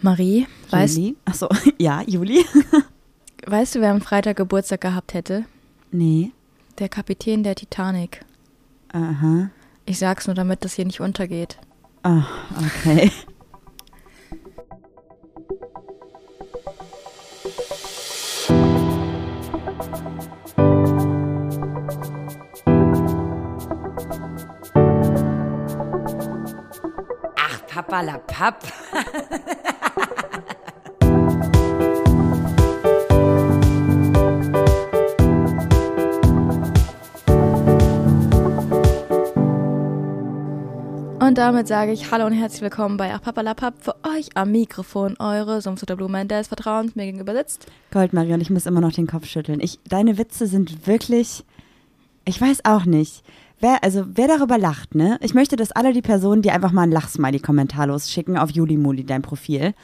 Marie, weißt, Juli. Achso, ja, Juli. weißt du, wer am Freitag Geburtstag gehabt hätte? Nee. Der Kapitän der Titanic. Aha. Ich sag's nur, damit das hier nicht untergeht. Ah, okay. Ach, Papa la Papp. damit sage ich Hallo und herzlich willkommen bei Ach Papalapap für euch am Mikrofon eure Sumpf der Blume, des Vertrauens mir gegenüber sitzt. Goldmarie und ich muss immer noch den Kopf schütteln. Ich, deine Witze sind wirklich, ich weiß auch nicht. Wer, also wer darüber lacht, ne? Ich möchte, dass alle die Personen, die einfach mal ein Lachsmiley kommentarlos schicken auf Julimuli, dein Profil.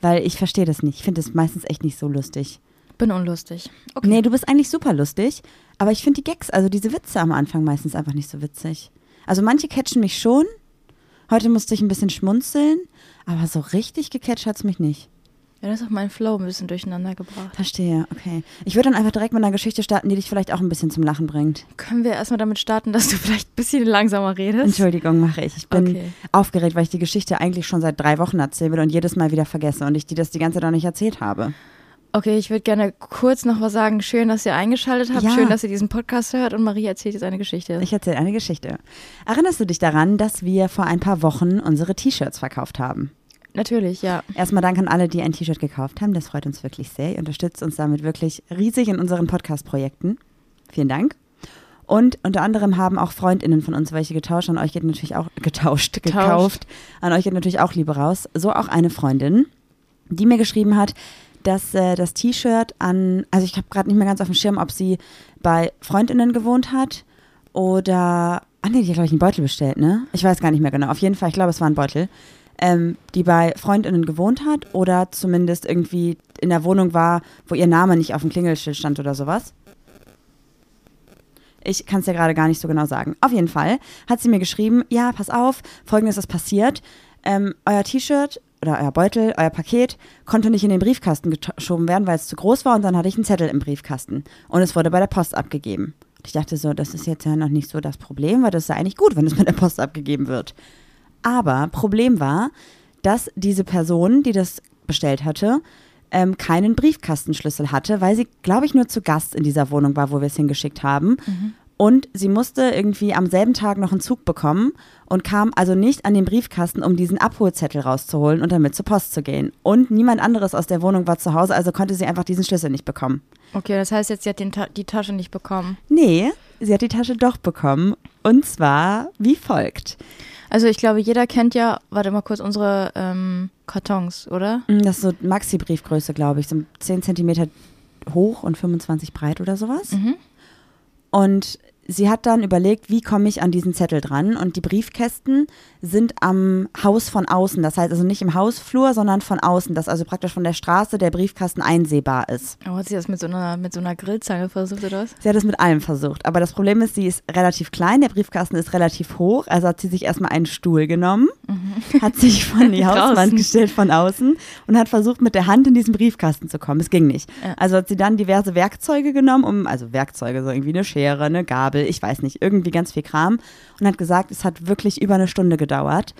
Weil ich verstehe das nicht. Ich finde das meistens echt nicht so lustig. Bin unlustig. Okay. Nee, du bist eigentlich super lustig, aber ich finde die Gags, also diese Witze am Anfang meistens einfach nicht so witzig. Also manche catchen mich schon. Heute musste ich ein bisschen schmunzeln, aber so richtig gecatcht hat's mich nicht. Ja, das ist auch mein Flow ein bisschen durcheinander gebracht. Verstehe, okay. Ich würde dann einfach direkt mit einer Geschichte starten, die dich vielleicht auch ein bisschen zum Lachen bringt. Können wir erstmal damit starten, dass du vielleicht ein bisschen langsamer redest? Entschuldigung, mache ich. Ich bin Okay. aufgeregt, weil ich die Geschichte eigentlich schon seit drei Wochen erzählen will und jedes Mal wieder vergesse und ich dir das die ganze Zeit noch nicht erzählt habe. Okay, ich würde gerne kurz noch was sagen. Schön, dass ihr eingeschaltet habt. Ja. Schön, dass ihr diesen Podcast hört. Und Marie erzählt jetzt eine Geschichte. Ich erzähle eine Geschichte. Erinnerst du dich daran, dass wir vor ein paar Wochen unsere T-Shirts verkauft haben? Natürlich, ja. Erstmal Dank an alle, die ein T-Shirt gekauft haben. Das freut uns wirklich sehr. Ihr unterstützt uns damit wirklich riesig in unseren Podcast-Projekten. Vielen Dank. Und unter anderem haben auch FreundInnen von uns welche getauscht. An euch geht natürlich auch getauscht, gekauft. An euch geht natürlich auch Liebe raus. So auch eine Freundin, die mir geschrieben hat, dass äh, das T-Shirt an, also ich habe gerade nicht mehr ganz auf dem Schirm, ob sie bei FreundInnen gewohnt hat oder, ah nee, die hat glaube ich einen Beutel bestellt, ne? Ich weiß gar nicht mehr genau. Auf jeden Fall, ich glaube, es war ein Beutel ähm, die bei Freundinnen gewohnt hat oder zumindest irgendwie in der Wohnung war, wo ihr Name nicht auf dem Klingelschild stand oder sowas. Ich kann es ja gerade gar nicht so genau sagen. Auf jeden Fall hat sie mir geschrieben, ja, pass auf, folgendes ist passiert. Ähm, euer T-Shirt oder euer Beutel, euer Paket konnte nicht in den Briefkasten geschoben werden, weil es zu groß war und dann hatte ich einen Zettel im Briefkasten und es wurde bei der Post abgegeben. Und ich dachte so, das ist jetzt ja noch nicht so das Problem, weil das ist ja eigentlich gut, wenn es bei der Post abgegeben wird. Aber Problem war, dass diese Person, die das bestellt hatte, ähm, keinen Briefkastenschlüssel hatte, weil sie, glaube ich, nur zu Gast in dieser Wohnung war, wo wir es hingeschickt haben. Und sie musste irgendwie am selben Tag noch einen Zug bekommen und kam also nicht an den Briefkasten, um diesen Abholzettel rauszuholen und damit zur Post zu gehen. Und niemand anderes aus der Wohnung war zu Hause, also konnte sie einfach diesen Schlüssel nicht bekommen. Okay, das heißt jetzt, sie hat den Ta die Tasche nicht bekommen. Nee, sie hat die Tasche doch bekommen. Und zwar wie folgt. Also ich glaube, jeder kennt ja, warte mal kurz, unsere ähm, Kartons, oder? Das ist so Maxi-Briefgröße, glaube ich, so 10 Zentimeter hoch und 25 breit oder sowas. Mhm. Und sie hat dann überlegt, wie komme ich an diesen Zettel dran? Und die Briefkästen sind am Haus von außen. Das heißt also nicht im Hausflur, sondern von außen, dass also praktisch von der Straße der Briefkasten einsehbar ist. Oh, hat sie das mit so einer, mit so einer Grillzange versucht, oder was? Sie hat es mit allem versucht. Aber das Problem ist, sie ist relativ klein, der Briefkasten ist relativ hoch. Also hat sie sich erstmal einen Stuhl genommen, hat sich von die Hauswand gestellt von außen und hat versucht, mit der Hand in diesen Briefkasten zu kommen. Es ging nicht. Ja. Also hat sie dann diverse Werkzeuge genommen, um, also Werkzeuge, so irgendwie eine Schere, eine Gabel, ich weiß nicht, irgendwie ganz viel Kram und hat gesagt, es hat wirklich über eine Stunde gedauert.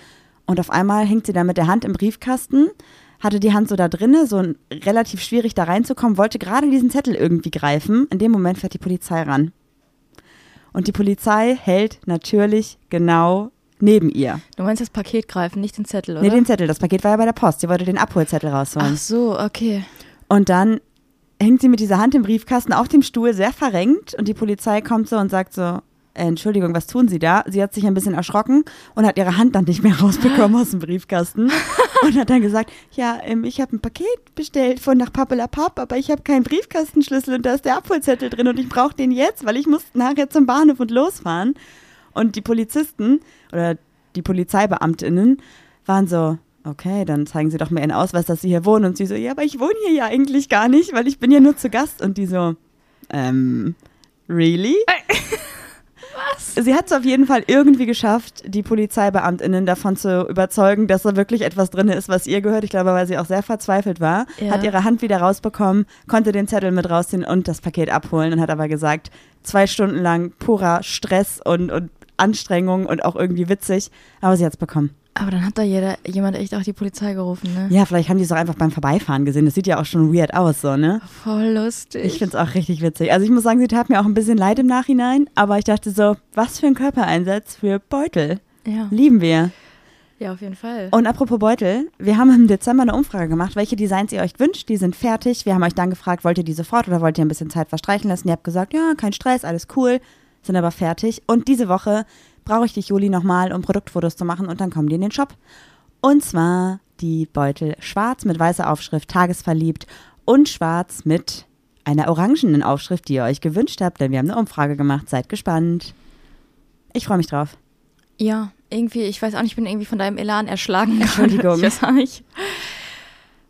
Und auf einmal hängt sie da mit der Hand im Briefkasten, hatte die Hand so da drinne, so relativ schwierig da reinzukommen, wollte gerade diesen Zettel irgendwie greifen. In dem Moment fährt die Polizei ran. Und die Polizei hält natürlich genau neben ihr. Du meinst das Paket greifen, nicht den Zettel, oder? Nee, den Zettel. Das Paket war ja bei der Post. Sie wollte den Abholzettel rausholen. Ach so, okay. Und dann hängt sie mit dieser Hand im Briefkasten auf dem Stuhl, sehr verrenkt. Und die Polizei kommt so und sagt so, äh, Entschuldigung, was tun Sie da? Sie hat sich ein bisschen erschrocken und hat ihre Hand dann nicht mehr rausbekommen aus dem Briefkasten. Und hat dann gesagt, ja, ähm, ich habe ein Paket bestellt von nach Pappelapapp, aber ich habe keinen Briefkastenschlüssel und da ist der Abholzettel drin und ich brauche den jetzt, weil ich muss nachher zum Bahnhof und losfahren. Und die Polizisten oder die Polizeibeamtinnen waren so, okay, dann zeigen Sie doch mir Ihren Ausweis, dass Sie hier wohnen. Und sie so, ja, aber ich wohne hier ja eigentlich gar nicht, weil ich bin ja nur zu Gast. Und die so, ähm, really? Was? Sie hat es auf jeden Fall irgendwie geschafft, die PolizeibeamtInnen davon zu überzeugen, dass da wirklich etwas drin ist, was ihr gehört. Ich glaube, weil sie auch sehr verzweifelt war. Ja. Hat ihre Hand wieder rausbekommen, konnte den Zettel mit rausziehen und das Paket abholen und hat aber gesagt, zwei Stunden lang purer Stress und, und Anstrengung und auch irgendwie witzig. Aber sie hat es bekommen. Aber dann hat da jeder, jemand echt auch die Polizei gerufen, ne? Ja, vielleicht haben die es auch einfach beim Vorbeifahren gesehen. Das sieht ja auch schon weird aus, so, ne? Voll lustig. Ich finde es auch richtig witzig. Also ich muss sagen, sie tat mir auch ein bisschen leid im Nachhinein, aber ich dachte so, was für ein Körpereinsatz für Beutel. ja. Lieben wir. ja, auf jeden Fall. Und apropos Beutel, wir haben im Dezember eine Umfrage gemacht, welche Designs ihr euch wünscht. Die sind fertig. Wir haben euch dann gefragt, wollt ihr die sofort oder wollt ihr ein bisschen Zeit verstreichen lassen? Ihr habt gesagt, ja, kein Stress, alles cool, sind aber fertig. Und diese Woche brauche ich dich, Juli, nochmal, um Produktfotos zu machen und dann kommen die in den Shop. Und zwar die Beutel schwarz mit weißer Aufschrift, tagesverliebt und schwarz mit einer orangenen Aufschrift, die ihr euch gewünscht habt, denn wir haben eine Umfrage gemacht. Seid gespannt. Ich freue mich drauf. ja, irgendwie, ich weiß auch nicht, ich bin irgendwie von deinem Elan erschlagen. Entschuldigung. Ich weiß auch nicht.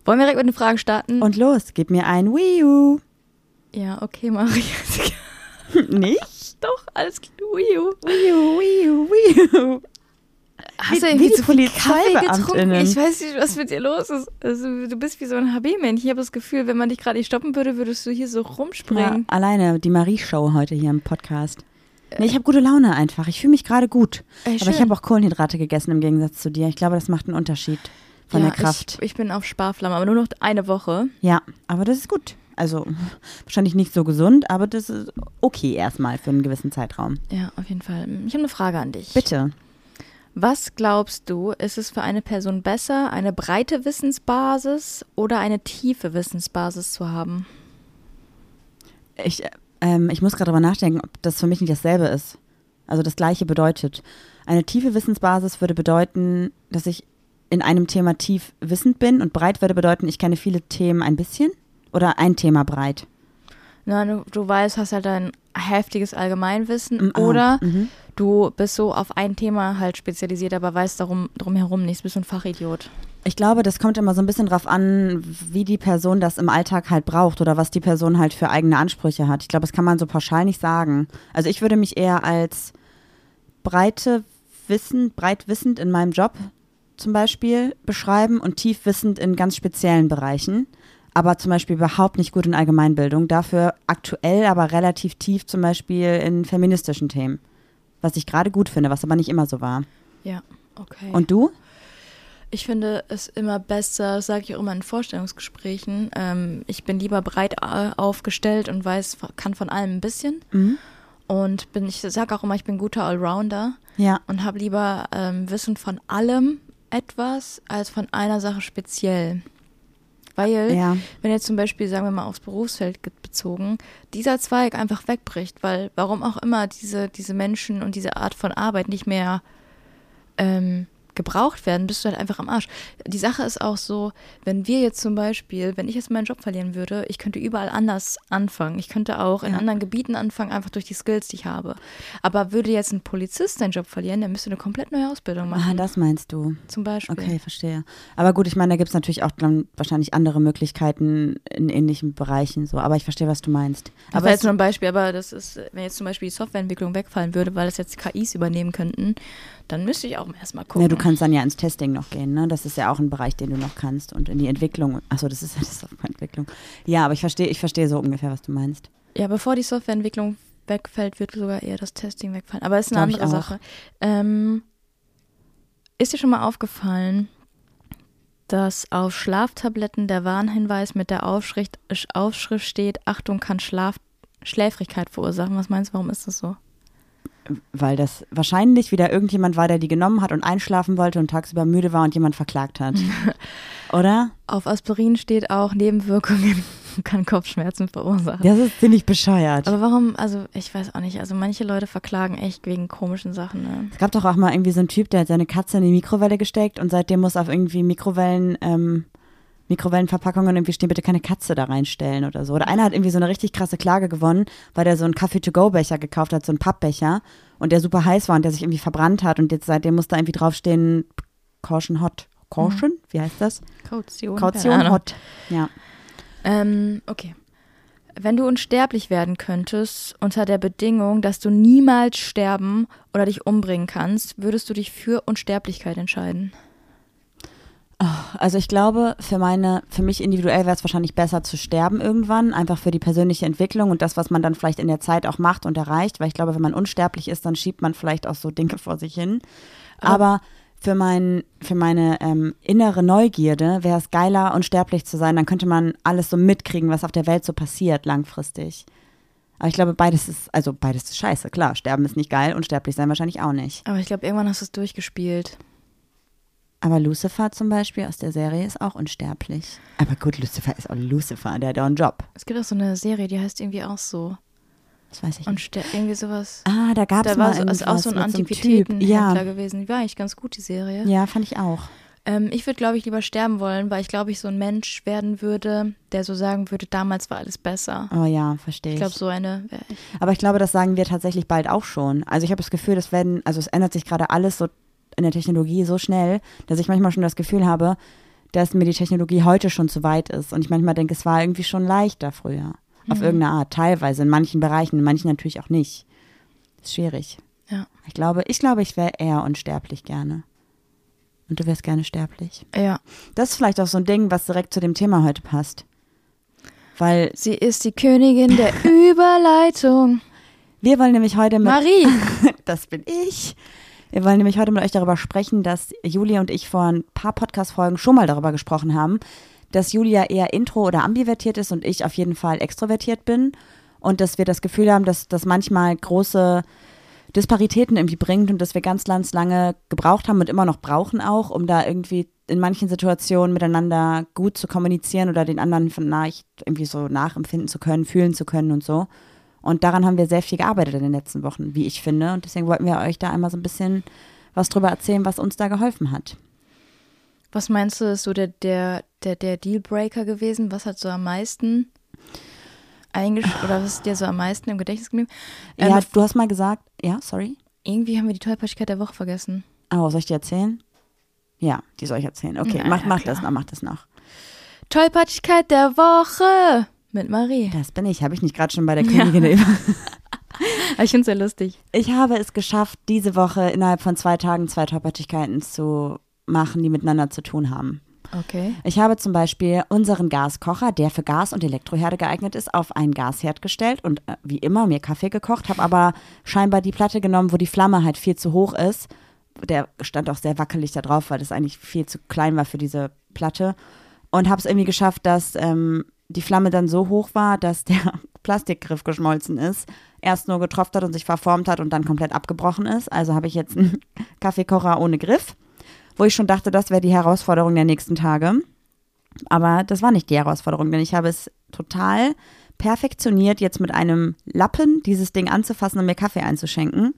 Wollen wir direkt mit den Fragen starten? Und los, gib mir ein Wii U. ja, okay, Maria. Nicht? Doch, alles klar. Uiu. Wii U, Wii U, Wii U. Hast du Wie- irgendwie zu viel Kaffee getrunken? Ich weiß nicht, was mit dir los ist. Also, du bist wie so ein HB-Männchen. Ich habe das Gefühl, wenn man dich gerade nicht stoppen würde, würdest du hier so Ja, rumspringen. alleine die Marie-Show heute hier im Podcast. Nee, ich habe gute Laune einfach. Ich fühle mich gerade gut. Ey, Aber ich habe auch Kohlenhydrate gegessen im Gegensatz zu dir. Ich glaube, das macht einen Unterschied von ja, der Kraft. Ich, ich bin auf Sparflamme, aber nur noch eine Woche. ja, aber das ist gut. Also wahrscheinlich nicht so gesund, aber das ist okay erstmal für einen gewissen Zeitraum. Ja, auf jeden Fall. Ich habe eine Frage an dich. Bitte. Was glaubst du, ist es für eine Person besser, eine breite Wissensbasis oder eine tiefe Wissensbasis zu haben? Ich, ähm, ich muss gerade darüber nachdenken, ob das für mich nicht dasselbe ist. Also das gleiche bedeutet. Eine tiefe Wissensbasis würde bedeuten, dass ich in einem Thema tief wissend bin und breit würde bedeuten, ich kenne viele Themen ein bisschen oder ein Thema breit. Na, du, du weißt, hast halt ein heftiges Allgemeinwissen ah, oder mhm. du bist so auf ein Thema halt spezialisiert, aber weißt darum drumherum nichts, bist so ein Fachidiot. Ich glaube, das kommt immer so ein bisschen drauf an, wie die Person das im Alltag halt braucht oder was die Person halt für eigene Ansprüche hat. Ich glaube, das kann man so pauschal nicht sagen. Also ich würde mich eher als breite Wissen, breit wissend in meinem Job zum Beispiel beschreiben und tief wissend in ganz speziellen Bereichen. Aber zum Beispiel überhaupt nicht gut in Allgemeinbildung. Dafür aktuell, aber relativ tief zum Beispiel in feministischen Themen. Was ich gerade gut finde, was aber nicht immer so war. Ja, okay. Und du? Ich finde es immer besser, das sage ich auch immer in Vorstellungsgesprächen. Ähm, ich bin lieber breit aufgestellt und weiß, kann von allem ein bisschen. Mhm. Und bin, ich sage auch immer, ich bin guter Allrounder Ja. und habe lieber ähm, Wissen von allem etwas als von einer Sache speziell. Weil, Ja. wenn jetzt zum Beispiel, sagen wir mal, aufs Berufsfeld ge- bezogen, dieser Zweig einfach wegbricht, weil warum auch immer diese, diese Menschen und diese Art von Arbeit nicht mehr ähm, gebraucht werden, bist du halt einfach am Arsch. Die Sache ist auch so, wenn wir jetzt zum Beispiel, wenn ich jetzt meinen Job verlieren würde, ich könnte überall anders anfangen. Ich könnte auch in Ja. anderen Gebieten anfangen, einfach durch die Skills, die ich habe. Aber würde jetzt ein Polizist seinen Job verlieren, der müsste eine komplett neue Ausbildung Ah, machen. das meinst du. zum Beispiel. Okay, verstehe. Aber gut, ich meine, da gibt es natürlich auch dann wahrscheinlich andere Möglichkeiten in ähnlichen Bereichen so. Aber ich verstehe, was du meinst. Das Aber war es, jetzt nur ein Beispiel, aber das ist, wenn jetzt zum Beispiel die Softwareentwicklung wegfallen würde, weil das jetzt KIs übernehmen könnten, dann müsste ich auch erstmal gucken. ja, du kannst dann ja ins Testing noch gehen, ne? Das ist ja auch ein Bereich, den du noch kannst. Und in die Entwicklung. Achso, das ist ja die Softwareentwicklung. Ja, aber ich verstehe, ich verstehe so ungefähr, was du meinst. Ja, bevor die Softwareentwicklung wegfällt, wird sogar eher das Testing wegfallen. Aber es ist eine Glaub andere. Sache. Ähm, ist dir schon mal aufgefallen, dass auf Schlaftabletten der Warnhinweis mit der Aufschrift, Aufschrift steht, Achtung kann Schlaf, Schläfrigkeit verursachen? Was meinst du, warum ist das so? Weil das wahrscheinlich wieder irgendjemand war, der die genommen hat und einschlafen wollte und tagsüber müde war und jemand verklagt hat. Oder? Auf Aspirin steht auch, Nebenwirkungen kann Kopfschmerzen verursachen. Das ist ziemlich bescheuert. Aber warum, also ich weiß auch nicht, also manche Leute verklagen echt wegen komischen Sachen, ne? Es gab doch auch mal irgendwie so einen Typ, der hat seine Katze in die Mikrowelle gesteckt und seitdem muss auf irgendwie Mikrowellen, ähm, Mikrowellenverpackungen irgendwie stehen, bitte keine Katze da reinstellen oder so. Oder einer hat irgendwie so eine richtig krasse Klage gewonnen, weil der so einen Kaffee-to-go-Becher gekauft hat, so einen Pappbecher und der super heiß war und der sich irgendwie verbrannt hat und jetzt seitdem muss da irgendwie draufstehen, Caution Hot. Caution? Wie heißt das? Kaution. Kaution. Hot. Ja. Ähm, okay. Wenn du unsterblich werden könntest, unter der Bedingung, dass du niemals sterben oder dich umbringen kannst, würdest du dich für Unsterblichkeit entscheiden? Also ich glaube, für meine, für mich individuell wäre es wahrscheinlich besser zu sterben irgendwann, einfach für die persönliche Entwicklung und das, was man dann vielleicht in der Zeit auch macht und erreicht, weil ich glaube, wenn man unsterblich ist, dann schiebt man vielleicht auch so Dinge vor sich hin. Aber für, mein, für meine ähm, innere Neugierde wäre es geiler, unsterblich zu sein, dann könnte man alles so mitkriegen, was auf der Welt so passiert langfristig. Aber ich glaube, beides ist, also beides ist scheiße, klar. Sterben ist nicht geil, unsterblich sein wahrscheinlich auch nicht. Aber ich glaube, irgendwann hast du es durchgespielt. Aber Lucifer zum Beispiel aus der Serie ist auch unsterblich. Aber gut, Lucifer ist auch Lucifer, der hat auch einen Job. Es gibt auch so eine Serie, die heißt irgendwie auch so. Das weiß ich Und nicht. ster- irgendwie sowas. Ah, da gab es Da mal war so, ist auch so ein. Antiquitätenhändler Ja, gewesen. Die war eigentlich ganz gut, die Serie. ja, fand ich auch. Ähm, ich würde, glaube ich, lieber sterben wollen, weil ich glaube, ich so ein Mensch werden würde, der so sagen würde, damals war alles besser. Oh ja, verstehe Ich ich. glaube, so eine wäre ich. Aber ich glaube, das sagen wir tatsächlich bald auch schon. Also ich habe das Gefühl, das werden, also es ändert sich gerade alles so in der Technologie so schnell, dass ich manchmal schon das Gefühl habe, dass mir die Technologie heute schon zu weit ist. Und ich manchmal denke, es war irgendwie schon leichter früher. Auf irgendeine Art, teilweise, in manchen Bereichen, in manchen natürlich auch nicht. Ist schwierig. Ja. Ich glaube, ich glaube, ich wäre eher unsterblich gerne. Und du wärst gerne sterblich. Ja. Das ist vielleicht auch so ein Ding, was direkt zu dem Thema heute passt. Weil Sie ist die Königin der Überleitung. wir wollen nämlich heute mit Marie. das bin ich. Wir wollen nämlich heute mit euch darüber sprechen, dass Julia und ich vor ein paar Podcast-Folgen schon mal darüber gesprochen haben, dass Julia eher intro- oder ambivertiert ist und ich auf jeden Fall extrovertiert bin. Und dass wir das Gefühl haben, dass das manchmal große Disparitäten irgendwie bringt und dass wir ganz, ganz lange gebraucht haben und immer noch brauchen auch, um da irgendwie in manchen Situationen miteinander gut zu kommunizieren oder den anderen vielleicht irgendwie so nachempfinden zu können, fühlen zu können und so. Und daran haben wir sehr viel gearbeitet in den letzten Wochen, wie ich finde. Und deswegen wollten wir euch da einmal so ein bisschen was drüber erzählen, was uns da geholfen hat. Was meinst du, ist so der, der, der, der Dealbreaker gewesen? Was hat so am meisten eingesch oder was ist dir so am meisten im Gedächtnis geblieben? Ähm, ja, du hast mal gesagt, ja, sorry. irgendwie haben wir die Tollpatschigkeit der Woche vergessen. Oh, soll ich dir erzählen? Ja, die soll ich erzählen. Okay, Na mach, ja, mach klar. das noch, mach das noch. Tollpatschigkeit der Woche mit Marie. Das bin ich. Habe ich nicht gerade schon bei der Königin der Über Ich finde es sehr lustig. Ich habe es geschafft, diese Woche innerhalb von zwei Tagen zwei Toppattigkeiten zu machen, die miteinander zu tun haben. Okay. Ich habe zum Beispiel unseren Gaskocher, der für Gas- und Elektroherde geeignet ist, auf einen Gasherd gestellt und äh, wie immer mir Kaffee gekocht, habe aber scheinbar die Platte genommen, wo die Flamme halt viel zu hoch ist. Der stand auch sehr wackelig da drauf, weil das eigentlich viel zu klein war für diese Platte. Und habe es irgendwie geschafft, dass ähm, die Flamme dann so hoch war, dass der Plastikgriff geschmolzen ist, erst nur getropft hat und sich verformt hat und dann komplett abgebrochen ist. Also habe ich jetzt einen Kaffeekocher ohne Griff wo ich schon dachte, das wäre die Herausforderung der nächsten Tage. Aber das war nicht die Herausforderung, denn ich habe es total perfektioniert, jetzt mit einem Lappen dieses Ding anzufassen und mir Kaffee einzuschenken.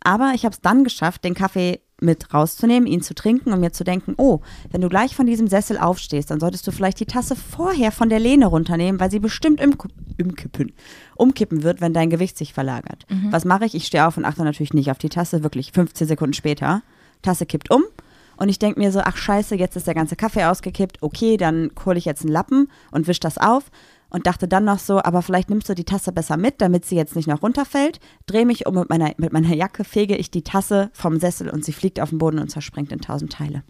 Aber ich habe es dann geschafft, den Kaffee mit rauszunehmen, ihn zu trinken und mir zu denken, oh, wenn du gleich von diesem Sessel aufstehst, dann solltest du vielleicht die Tasse vorher von der Lehne runternehmen, weil sie bestimmt im, umkippen, umkippen wird, wenn dein Gewicht sich verlagert. Was mache ich? Ich stehe auf und achte natürlich nicht auf die Tasse, wirklich 15 Sekunden später. Tasse kippt um und ich denke mir so, ach scheiße, jetzt ist der ganze Kaffee ausgekippt. Okay, dann hole ich jetzt einen Lappen und wisch das auf. Und dachte dann noch so, aber vielleicht nimmst du die Tasse besser mit, damit sie jetzt nicht noch runterfällt. Drehe mich um mit meiner, mit meiner Jacke, fege ich die Tasse vom Sessel und sie fliegt auf den Boden und zerspringt in tausend Teile.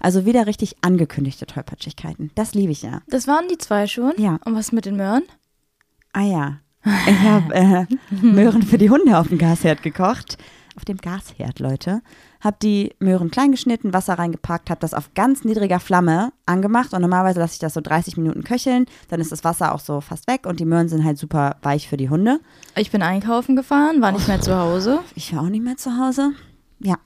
Also wieder richtig angekündigte Tollpatschigkeiten. Das liebe ich ja. Das waren die zwei schon. Ja. Und was mit den Möhren? Ah ja. Ich habe äh, Möhren für die Hunde auf dem Gasherd gekocht. Auf dem Gasherd, Leute. Hab die Möhren klein geschnitten, Wasser reingepackt, habe das auf ganz niedriger Flamme angemacht und normalerweise lasse ich das so 30 Minuten köcheln. Dann ist das Wasser auch so fast weg und die Möhren sind halt super weich für die Hunde. Ich bin einkaufen gefahren, war nicht mehr zu Hause. Ich war auch nicht mehr zu Hause. Ja.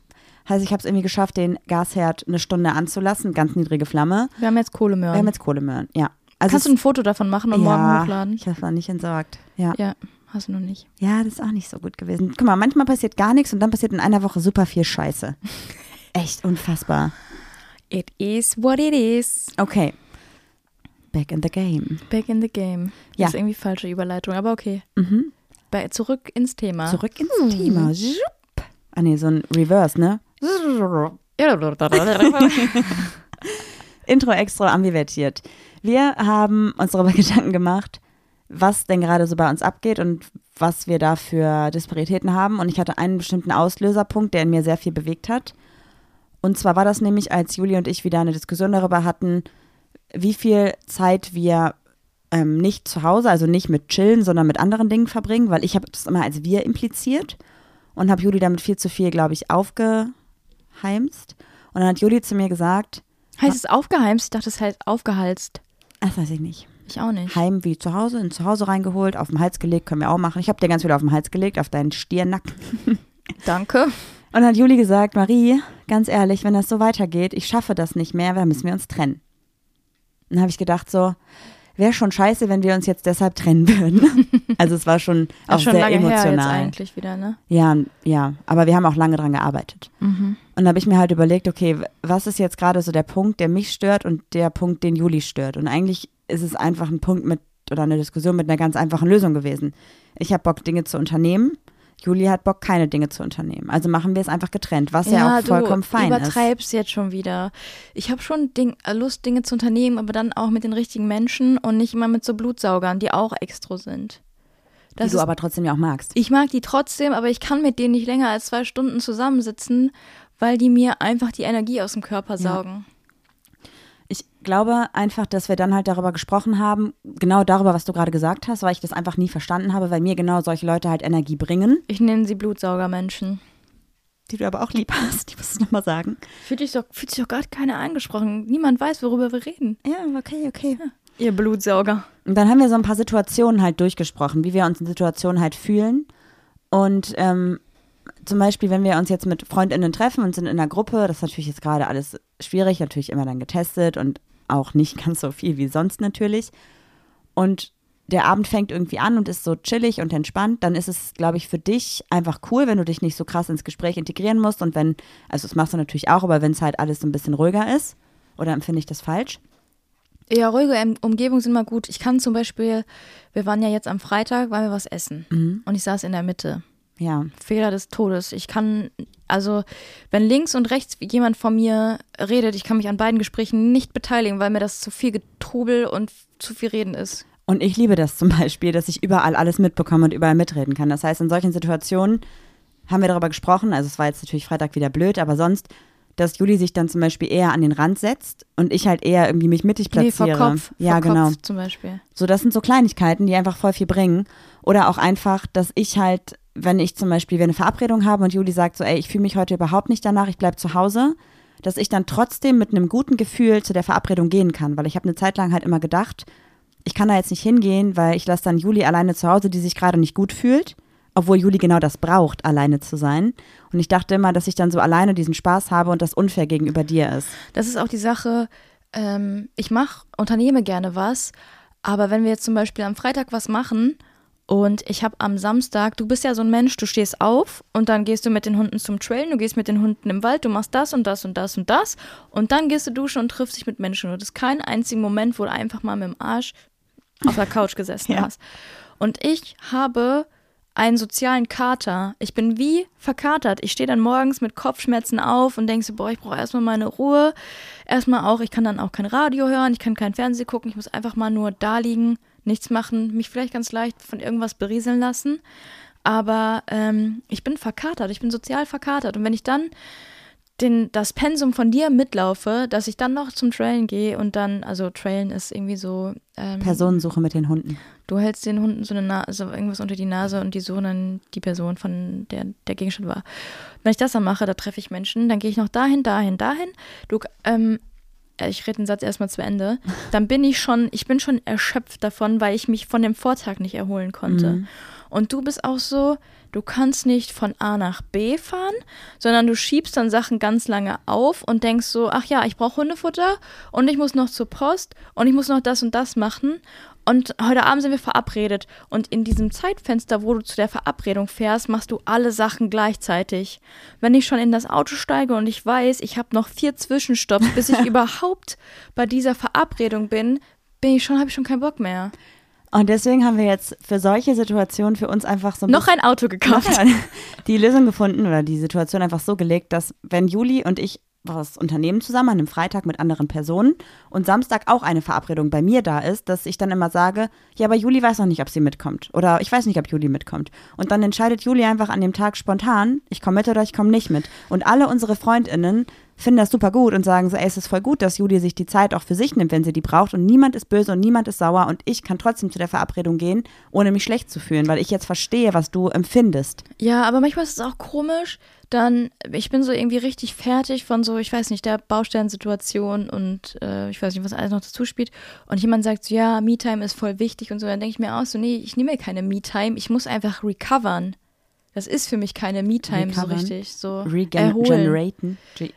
Also ich habe es irgendwie geschafft, den Gasherd eine Stunde anzulassen, ganz niedrige Flamme. Wir haben jetzt Kohlemöhren. Wir haben jetzt Kohlemöhren, ja. Also Kannst du ein Foto davon machen und ja, morgen hochladen? Ich habe es noch nicht entsorgt. Ja. Ja, hast du noch nicht. Ja, das ist auch nicht so gut gewesen. Guck mal, manchmal passiert gar nichts und dann passiert in einer Woche super viel Scheiße. Echt unfassbar. It is what it is. Okay. Back in the game. Back in the game. Ja. Das ist irgendwie falsche Überleitung, aber okay. Mhm. Bei, zurück ins Thema. Zurück ins Thema. Zhup. Ah nee, so ein Reverse, ne? Intro extra ambivertiert. Wir haben uns darüber Gedanken gemacht, was denn gerade so bei uns abgeht und was wir da für Disparitäten haben. Und ich hatte einen bestimmten Auslöserpunkt, der in mir sehr viel bewegt hat. Und zwar war das nämlich, als Juli und ich wieder eine Diskussion darüber hatten, wie viel Zeit wir ähm, nicht zu Hause, also nicht mit Chillen, sondern mit anderen Dingen verbringen, weil ich habe das immer als wir impliziert und habe Juli damit viel zu viel, glaube ich, aufgeheimst. Und dann hat Juli zu mir gesagt, Heißt es aufgeheimst? Ich dachte, es heißt aufgehalst. das weiß ich nicht. Ich auch nicht. Heim wie zu Hause, in zu Hause reingeholt, auf den Hals gelegt, können wir auch machen. Ich habe dir ganz viel auf den Hals gelegt, auf deinen Stirnnacken. Danke. Und dann hat Juli gesagt, Marie, ganz ehrlich, wenn das so weitergeht, ich schaffe das nicht mehr, dann müssen wir uns trennen. Dann habe ich gedacht so, wäre schon scheiße, wenn wir uns jetzt deshalb trennen würden. also es war schon auch Ist schon sehr emotional. eigentlich wieder, ne? Ja, ja, aber wir haben auch lange dran gearbeitet. Mhm. Und da habe ich mir halt überlegt, okay, was ist jetzt gerade so der Punkt, der mich stört und der Punkt, den Juli stört? Und eigentlich ist es einfach ein Punkt mit oder eine Diskussion mit einer ganz einfachen Lösung gewesen. Ich habe Bock, Dinge zu unternehmen. Juli hat Bock, keine Dinge zu unternehmen. Also machen wir es einfach getrennt, was ja, auch vollkommen du fein ist. übertreibst jetzt schon wieder. Ich habe schon Ding, äh, Lust, Dinge zu unternehmen, aber dann auch mit den richtigen Menschen und nicht immer mit so Blutsaugern, die auch extra sind. Die Das du ist, aber trotzdem ja auch magst. ich mag die trotzdem, aber ich kann mit denen nicht länger als zwei Stunden zusammensitzen, weil die mir einfach die Energie aus dem Körper saugen. Ich glaube einfach, dass wir dann halt darüber gesprochen haben, genau darüber, was du gerade gesagt hast, weil ich das einfach nie verstanden habe, weil mir genau solche Leute halt Energie bringen, Ich nenne sie Blutsaugermenschen. die du aber auch lieb hast, die musst du nochmal sagen. Fühlt sich doch, fühlt sich doch gerade keiner angesprochen. Niemand weiß, worüber wir reden. Ja, okay, okay. Ihr Blutsauger. Und dann haben wir so ein paar Situationen halt durchgesprochen, wie wir uns in Situationen halt fühlen. Und ähm, zum Beispiel, wenn wir uns jetzt mit FreundInnen treffen und sind in einer Gruppe, das ist natürlich jetzt gerade alles schwierig, natürlich immer dann getestet und auch nicht ganz so viel wie sonst natürlich. Und der Abend fängt irgendwie an und ist so chillig und entspannt, dann ist es, glaube ich, für dich einfach cool, wenn du dich nicht so krass ins Gespräch integrieren musst und wenn, also das machst du natürlich auch, aber wenn es halt alles so ein bisschen ruhiger ist. Oder empfinde ich das falsch? Ja, ruhige Umgebungen sind mal gut. Ich kann zum Beispiel, wir waren ja jetzt am Freitag, weil wir was essen. Mhm. Und ich saß in der Mitte. Ja. Fehler des Todes. Ich kann, also, wenn links und rechts jemand von mir redet, ich kann mich an beiden Gesprächen nicht beteiligen, weil mir das zu viel Getrubel und zu viel Reden ist. Und ich liebe das zum Beispiel, dass ich überall alles mitbekomme und überall mitreden kann. Das heißt, in solchen Situationen haben wir darüber gesprochen, also es war jetzt natürlich Freitag wieder blöd, aber sonst, dass Juli sich dann zum Beispiel eher an den Rand setzt und ich halt eher irgendwie mich mittig platziere. Nee, vor Kopf. ja, vor genau. Kopf zum Beispiel. So, das sind so Kleinigkeiten, die einfach voll viel bringen. Oder auch einfach, dass ich halt, wenn ich zum Beispiel wir eine Verabredung habe und Juli sagt so, ey, ich fühle mich heute überhaupt nicht danach, ich bleib zu Hause, dass ich dann trotzdem mit einem guten Gefühl zu der Verabredung gehen kann. Weil ich habe eine Zeit lang halt immer gedacht, ich kann da jetzt nicht hingehen, weil ich lasse dann Juli alleine zu Hause, die sich gerade nicht gut fühlt, obwohl Juli genau das braucht, alleine zu sein. Und ich dachte immer, dass ich dann so alleine diesen Spaß habe und das unfair gegenüber dir ist. Das ist auch die Sache, ähm, ich mache, unternehme gerne was, aber wenn wir jetzt zum Beispiel am Freitag was machen und ich habe am Samstag, du bist ja so ein Mensch, du stehst auf und dann gehst du mit den Hunden zum Trailen, du gehst mit den Hunden im Wald, du machst das und das und das und das und dann gehst du duschen und triffst dich mit Menschen. Und das ist kein einziger Moment, wo du einfach mal mit dem Arsch auf der Couch gesessen Ja. hast. Und ich habe einen sozialen Kater. Ich bin wie verkatert. Ich stehe dann morgens mit Kopfschmerzen auf und denke so, boah, ich brauche erstmal meine Ruhe. Erstmal auch, ich kann dann auch kein Radio hören, ich kann kein Fernsehen gucken, ich muss einfach mal nur da liegen, nichts machen, mich vielleicht ganz leicht von irgendwas berieseln lassen. Aber ähm, ich bin verkatert, ich bin sozial verkatert. Und wenn ich dann den, das Pensum von dir mitlaufe, dass ich dann noch zum Trailen gehe und dann, also Trailen ist irgendwie so, ähm, Personensuche mit den Hunden. du hältst den Hunden so, eine Na so irgendwas unter die Nase und die suchen dann die Person, von der der Gegenstand war. Wenn ich das dann mache, da treffe ich Menschen, dann gehe ich noch dahin, dahin, dahin. Du, ähm, äh, ich rede den Satz erstmal zu Ende. Dann bin ich schon, ich bin schon erschöpft davon, weil ich mich von dem Vortag nicht erholen konnte. Und du bist auch so, du kannst nicht von A nach B fahren, sondern du schiebst dann Sachen ganz lange auf und denkst so, ach ja, ich brauche Hundefutter und ich muss noch zur Post und ich muss noch das und das machen. Und heute Abend sind wir verabredet. Und in diesem Zeitfenster, wo du zu der Verabredung fährst, machst du alle Sachen gleichzeitig. Wenn ich schon in das Auto steige und ich weiß, ich habe noch vier Zwischenstopps, bis ich überhaupt bei dieser Verabredung bin, bin ich schon, habe ich schon keinen Bock mehr. Und deswegen haben wir jetzt für solche Situationen für uns einfach so ein Noch ein Auto gekauft. Die Lösung gefunden oder die Situation einfach so gelegt, dass wenn Juli und ich was unternehmen zusammen an einem Freitag mit anderen Personen und Samstag auch eine Verabredung bei mir da ist, dass ich dann immer sage, ja, aber Juli weiß noch nicht, ob sie mitkommt. Oder ich weiß nicht, ob Juli mitkommt. Und dann entscheidet Juli einfach an dem Tag spontan, ich komme mit oder ich komme nicht mit. Und alle unsere FreundInnen finden das super gut und sagen so, ey, es ist voll gut, dass Juli sich die Zeit auch für sich nimmt, wenn sie die braucht und niemand ist böse und niemand ist sauer und ich kann trotzdem zu der Verabredung gehen, ohne mich schlecht zu fühlen, weil ich jetzt verstehe, was du empfindest. Ja, aber manchmal ist es auch komisch, dann, ich bin so irgendwie richtig fertig von so, ich weiß nicht, der Baustellensituation und äh, ich weiß nicht, was alles noch dazu spielt. Und jemand sagt so, ja, Me-Time ist voll wichtig und so, dann denke ich mir auch so, nee, ich nehme mir keine Me-Time, ich muss einfach recovern. Das ist für mich keine Me-Time so richtig. So erholen.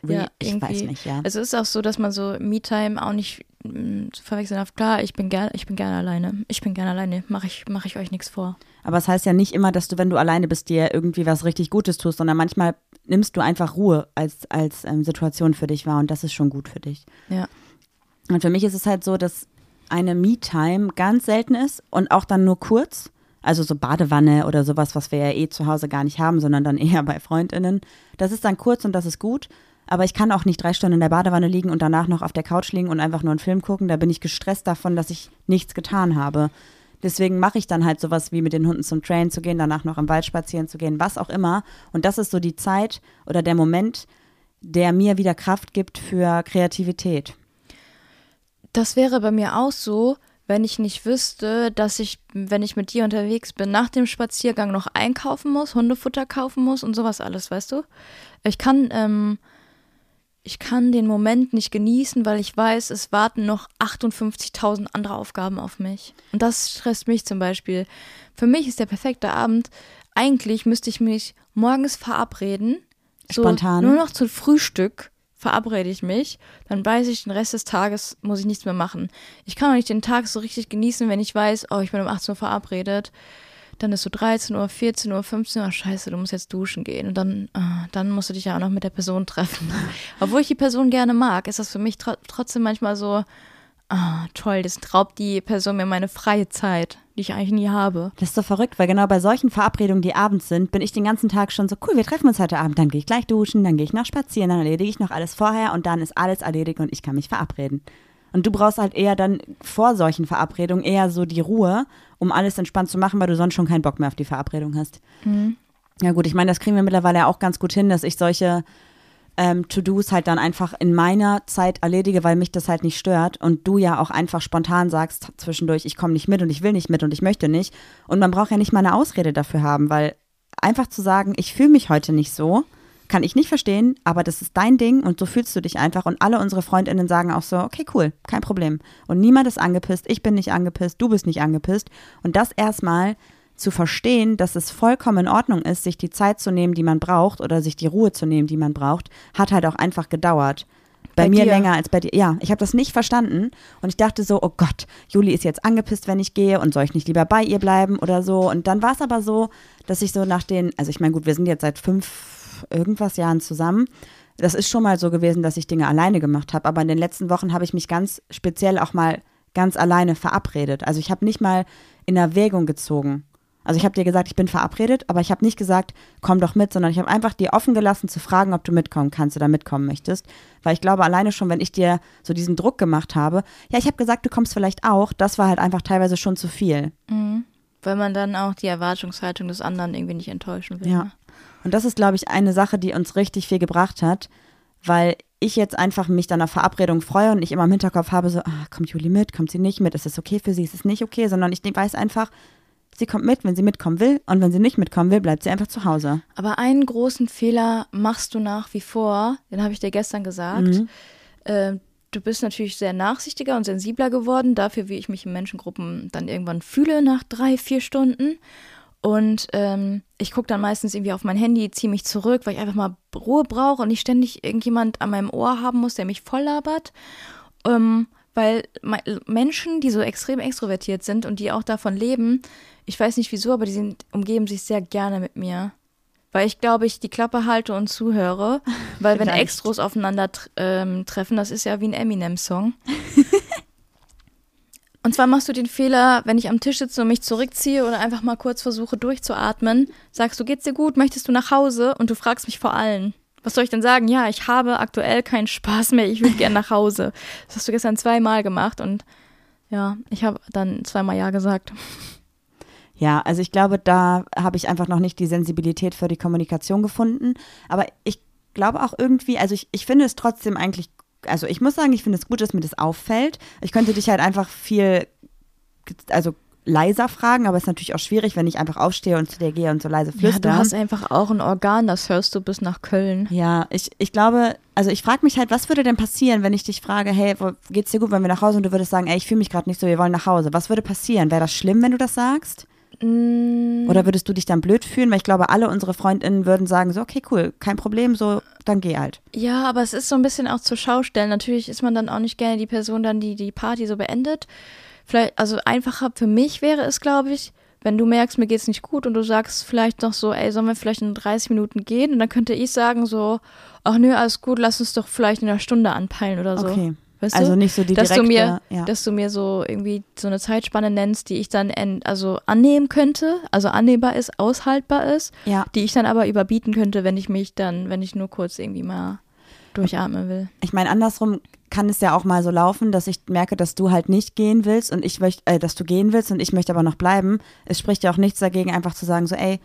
Ja, ich weiß nicht, ja. Also es ist auch so, dass man so Me-Time auch nicht mh, zu verwechseln darf. Klar, ich bin gerne, ich bin gerne alleine. Ich bin gerne alleine. Mache ich, mach ich euch nichts vor. Aber es heißt ja nicht immer, dass du, wenn du alleine bist, dir irgendwie was richtig Gutes tust, sondern manchmal nimmst du einfach Ruhe als, als ähm, Situation für dich wahr und das ist schon gut für dich. Ja. Und für mich ist es halt so, dass eine Me-Time ganz selten ist und auch dann nur kurz. Also so Badewanne oder sowas, was wir ja eh zu Hause gar nicht haben, sondern dann eher bei FreundInnen. Das ist dann kurz und das ist gut. Aber ich kann auch nicht drei Stunden in der Badewanne liegen und danach noch auf der Couch liegen und einfach nur einen Film gucken. Da bin ich gestresst davon, dass ich nichts getan habe. Deswegen mache ich dann halt sowas wie mit den Hunden zum Train zu gehen, danach noch im Wald spazieren zu gehen, was auch immer. Und das ist so die Zeit oder der Moment, der mir wieder Kraft gibt für Kreativität. Das wäre bei mir auch so, wenn ich nicht wüsste, dass ich, wenn ich mit dir unterwegs bin, nach dem Spaziergang noch einkaufen muss, Hundefutter kaufen muss und sowas alles, weißt du? Ich kann, ähm, ich kann den Moment nicht genießen, weil ich weiß, es warten noch 58.000 andere Aufgaben auf mich. Und das stresst mich zum Beispiel. Für mich ist der perfekte Abend, eigentlich müsste ich mich morgens verabreden. So Spontan. Nur noch zum Frühstück verabrede ich mich, dann weiß ich, den Rest des Tages muss ich nichts mehr machen. Ich kann auch nicht den Tag so richtig genießen, wenn ich weiß, oh, ich bin um 18 Uhr verabredet. Dann ist so 13 Uhr, 14 Uhr, 15 Uhr, scheiße, du musst jetzt duschen gehen. Und dann, ah, dann musst du dich ja auch noch mit der Person treffen. Obwohl ich die Person gerne mag, ist das für mich tro trotzdem manchmal so, ah, toll, das raubt die Person mir meine freie Zeit, die ich eigentlich nie habe. Das ist so verrückt, weil genau bei solchen Verabredungen, die abends sind, bin ich den ganzen Tag schon so, cool, wir treffen uns heute Abend, dann gehe ich gleich duschen, dann gehe ich noch spazieren, dann erledige ich noch alles vorher und dann ist alles erledigt und ich kann mich verabreden. Und du brauchst halt eher dann vor solchen Verabredungen eher so die Ruhe, um alles entspannt zu machen, weil du sonst schon keinen Bock mehr auf die Verabredung hast. Ja gut, ich meine, das kriegen wir mittlerweile auch ganz gut hin, dass ich solche ähm, To-Dos halt dann einfach in meiner Zeit erledige, weil mich das halt nicht stört und du ja auch einfach spontan sagst zwischendurch, ich komme nicht mit und ich will nicht mit und ich möchte nicht. Und man braucht ja nicht mal eine Ausrede dafür haben, weil einfach zu sagen, ich fühle mich heute nicht so, kann ich nicht verstehen, aber das ist dein Ding und so fühlst du dich einfach. Und alle unsere Freundinnen sagen auch so, okay, cool, kein Problem. Und niemand ist angepisst, ich bin nicht angepisst, du bist nicht angepisst. Und das erstmal zu verstehen, dass es vollkommen in Ordnung ist, sich die Zeit zu nehmen, die man braucht oder sich die Ruhe zu nehmen, die man braucht, hat halt auch einfach gedauert. Bei, Bei mir dir? länger als bei dir. Ja, ich habe das nicht verstanden und ich dachte so, oh Gott, Juli ist jetzt angepisst, wenn ich gehe und soll ich nicht lieber bei ihr bleiben oder so. Und dann war es aber so, dass ich so nach den, also ich meine, gut, wir sind jetzt seit fünf irgendwas Jahren zusammen. Das ist schon mal so gewesen, dass ich Dinge alleine gemacht habe, aber in den letzten Wochen habe ich mich ganz speziell auch mal ganz alleine verabredet. Also ich habe nicht mal in Erwägung gezogen. Also ich habe dir gesagt, ich bin verabredet, aber ich habe nicht gesagt, komm doch mit, sondern ich habe einfach dir offen gelassen zu fragen, ob du mitkommen kannst oder mitkommen möchtest. Weil ich glaube, alleine schon, wenn ich dir so diesen Druck gemacht habe, ja, ich habe gesagt, du kommst vielleicht auch, das war halt einfach teilweise schon zu viel. Weil man dann auch die Erwartungshaltung des anderen irgendwie nicht enttäuschen will. Ja. ne? Und das ist, glaube ich, eine Sache, die uns richtig viel gebracht hat, weil ich jetzt einfach mich dann auf Verabredung freue und nicht immer im Hinterkopf habe, so, ah, kommt Juli mit, kommt sie nicht mit, ist es okay für sie, ist es nicht okay, sondern ich weiß einfach, sie kommt mit, wenn sie mitkommen will und wenn sie nicht mitkommen will, bleibt sie einfach zu Hause. Aber einen großen Fehler machst du nach wie vor, den habe ich dir gestern gesagt. Mhm. Äh, du bist natürlich sehr nachsichtiger und sensibler geworden dafür, wie ich mich in Menschengruppen dann irgendwann fühle nach drei, vier Stunden. Und ähm, ich gucke dann meistens irgendwie auf mein Handy, ziehe mich zurück, weil ich einfach mal Ruhe brauche und nicht ständig irgendjemand an meinem Ohr haben muss, der mich voll labert. Ähm, weil me- Menschen, die so extrem extrovertiert sind und die auch davon leben, ich weiß nicht wieso, aber die sind, umgeben sich sehr gerne mit mir. Weil ich glaube, ich die Klappe halte und zuhöre. Weil wenn. Extros aufeinander ähm, treffen, das ist ja wie ein Eminem-Song. und zwar machst du den Fehler, wenn ich am Tisch sitze und mich zurückziehe oder einfach mal kurz versuche durchzuatmen, sagst du, geht's dir gut, möchtest du nach Hause? Und du fragst mich vor allen. Was soll ich denn sagen? Ja, ich habe aktuell keinen Spaß mehr, ich würde gern nach Hause. Das hast du gestern zweimal gemacht und ja, ich habe dann zweimal Ja gesagt. Ja, also ich glaube, da habe ich einfach noch nicht die Sensibilität für die Kommunikation gefunden. Aber ich glaube auch irgendwie, also ich, ich finde es trotzdem eigentlich, also ich muss sagen, ich finde es gut, dass mir das auffällt. Ich könnte dich halt einfach viel, also leiser fragen, aber es ist natürlich auch schwierig, wenn ich einfach aufstehe und zu dir gehe und so leise flüstere. Ja, du hast einfach auch ein Organ, das hörst du bis nach Köln. Ja, ich, ich glaube, also ich frage mich halt, was würde denn passieren, wenn ich dich frage, hey, geht's dir gut, wenn wir nach Hause und du würdest sagen, ey, ich fühle mich gerade nicht so, wir wollen nach Hause. Was würde passieren? Wäre das schlimm, wenn du das sagst? Mm. Oder würdest du dich dann blöd fühlen? Weil ich glaube, alle unsere FreundInnen würden sagen, so, okay, cool, kein Problem, so, dann geh halt. Ja, aber es ist so ein bisschen auch zur Schaustellen. Natürlich ist man dann auch nicht gerne die Person dann, die die Party so beendet. Vielleicht, also einfacher für mich wäre es, glaube ich, wenn du merkst, mir geht's nicht gut und du sagst vielleicht noch so, ey, sollen wir vielleicht in 30 Minuten gehen? Und dann könnte ich sagen so, ach nö, alles gut, lass uns doch vielleicht in einer Stunde anpeilen oder so. Okay. Weißt Also du? nicht so die dass direkte, du mir, ja. dass du mir so irgendwie so eine Zeitspanne nennst, die ich dann also annehmen könnte, also annehmbar ist, aushaltbar ist, Ja. die ich dann aber überbieten könnte, wenn ich mich dann, wenn ich nur kurz irgendwie mal durchatmen will. Ich meine, andersrum kann es ja auch mal so laufen, dass ich merke, dass du halt nicht gehen willst und ich möchte, äh, dass du gehen willst und ich möchte aber noch bleiben. Es spricht ja auch nichts dagegen, einfach zu sagen, so, ey,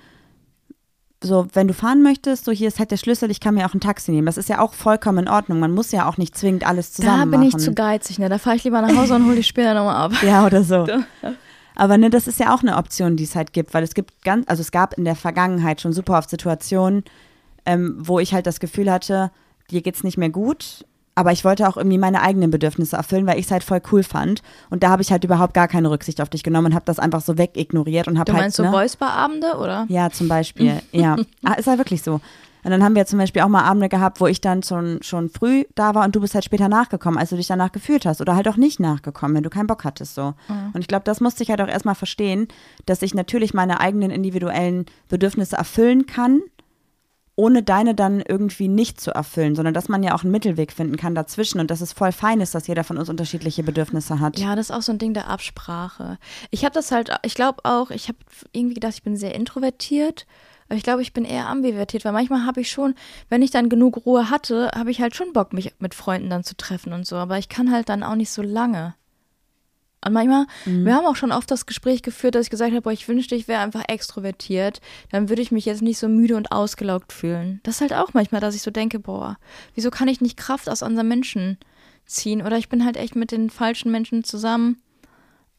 so, wenn du fahren möchtest, so hier ist halt der Schlüssel, ich kann mir auch ein Taxi nehmen. Das ist ja auch vollkommen in Ordnung. Man muss ja auch nicht zwingend alles Da zusammen bin ich machen. zu geizig, ne? Da fahre ich lieber nach Hause und hole die später nochmal ab. Ja, oder so. Aber ne, das ist ja auch eine Option, die es halt gibt, weil es gibt ganz, also es gab in der Vergangenheit schon super oft Situationen, ähm, wo ich halt das Gefühl hatte, dir geht's nicht mehr gut, aber ich wollte auch irgendwie meine eigenen Bedürfnisse erfüllen, weil ich es halt voll cool fand. Und da habe ich halt überhaupt gar keine Rücksicht auf dich genommen und habe das einfach so wegignoriert und habe Du halt. meinst so ne, Voice-Bar-Abende, oder? ja, zum Beispiel. ja. Ah, ist halt wirklich so. Und dann haben wir zum Beispiel auch mal Abende gehabt, wo ich dann schon, schon früh da war und du bist halt später nachgekommen, als du dich danach gefühlt hast. Oder halt auch nicht nachgekommen, wenn du keinen Bock hattest. so. Und ich glaube, das musste ich halt auch erstmal verstehen, dass ich natürlich meine eigenen individuellen Bedürfnisse erfüllen kann, ohne deine dann irgendwie nicht zu erfüllen, sondern dass man ja auch einen Mittelweg finden kann dazwischen und dass es voll fein ist, dass jeder von uns unterschiedliche Bedürfnisse hat. Ja, das ist auch so ein Ding der Absprache. Ich habe das halt, ich glaube auch, ich habe irgendwie gedacht, ich bin sehr introvertiert, aber ich glaube, ich bin eher ambivertiert, weil manchmal habe ich schon, wenn ich dann genug Ruhe hatte, habe ich halt schon Bock, mich mit Freunden dann zu treffen und so, aber ich kann halt dann auch nicht so lange. Und manchmal, wir haben auch schon oft das Gespräch geführt, dass ich gesagt habe, boah, ich wünschte, ich wäre einfach extrovertiert. Dann würde ich mich jetzt nicht so müde und ausgelaugt fühlen. Das ist halt auch manchmal, dass ich so denke, boah, wieso kann ich nicht Kraft aus anderen Menschen ziehen? Oder ich bin halt echt mit den falschen Menschen zusammen,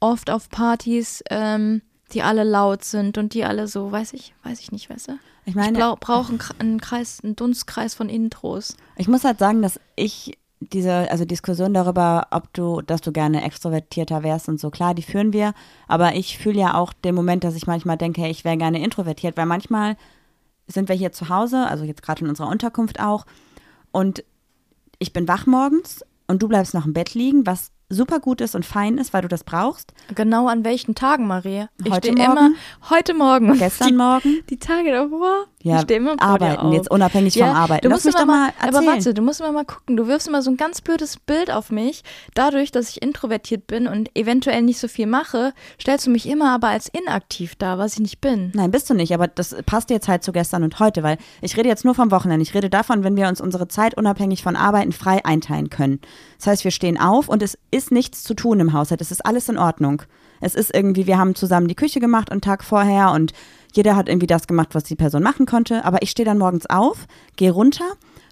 oft auf Partys, ähm, die alle laut sind und die alle so, weiß ich, weiß ich nicht, weißt du? Ich Ich meine, brauche einen, Kre- einen Kreis, einen Dunstkreis von Intros. Ich muss halt sagen, dass ich diese, also Diskussion darüber, ob du, dass du gerne extrovertierter wärst und so, klar, die führen wir. Aber ich fühle ja auch den Moment, dass ich manchmal denke, hey, ich wäre gerne introvertiert, weil manchmal sind wir hier zu Hause, also jetzt gerade in unserer Unterkunft auch, und ich bin wach morgens und du bleibst noch im Bett liegen, was super gut ist und fein ist, weil du das brauchst. Genau an welchen Tagen, Maria? Ich Heute stehe Morgen? immer, heute Morgen. Gestern die, Morgen. Die Tage davor. Ja, ich stehe immer arbeiten, auf. jetzt unabhängig vom Arbeiten. Du Lass musst mich immer doch mal, mal aber erzählen. warte, du musst immer mal gucken. Du wirfst immer so ein ganz blödes Bild auf mich. Dadurch, dass ich introvertiert bin und eventuell nicht so viel mache, stellst du mich immer aber als inaktiv dar, was ich nicht bin. Nein, bist du nicht, aber das passt jetzt halt zu gestern und heute, weil ich rede jetzt nur vom Wochenende. Ich rede davon, wenn wir uns unsere Zeit unabhängig von Arbeiten frei einteilen können. Das heißt, wir stehen auf und es ist nichts zu tun im Haushalt. Es ist alles in Ordnung. Es ist irgendwie, wir haben zusammen die Küche gemacht einen Tag vorher und jeder hat irgendwie das gemacht, was die Person machen konnte. Aber ich stehe dann morgens auf, gehe runter.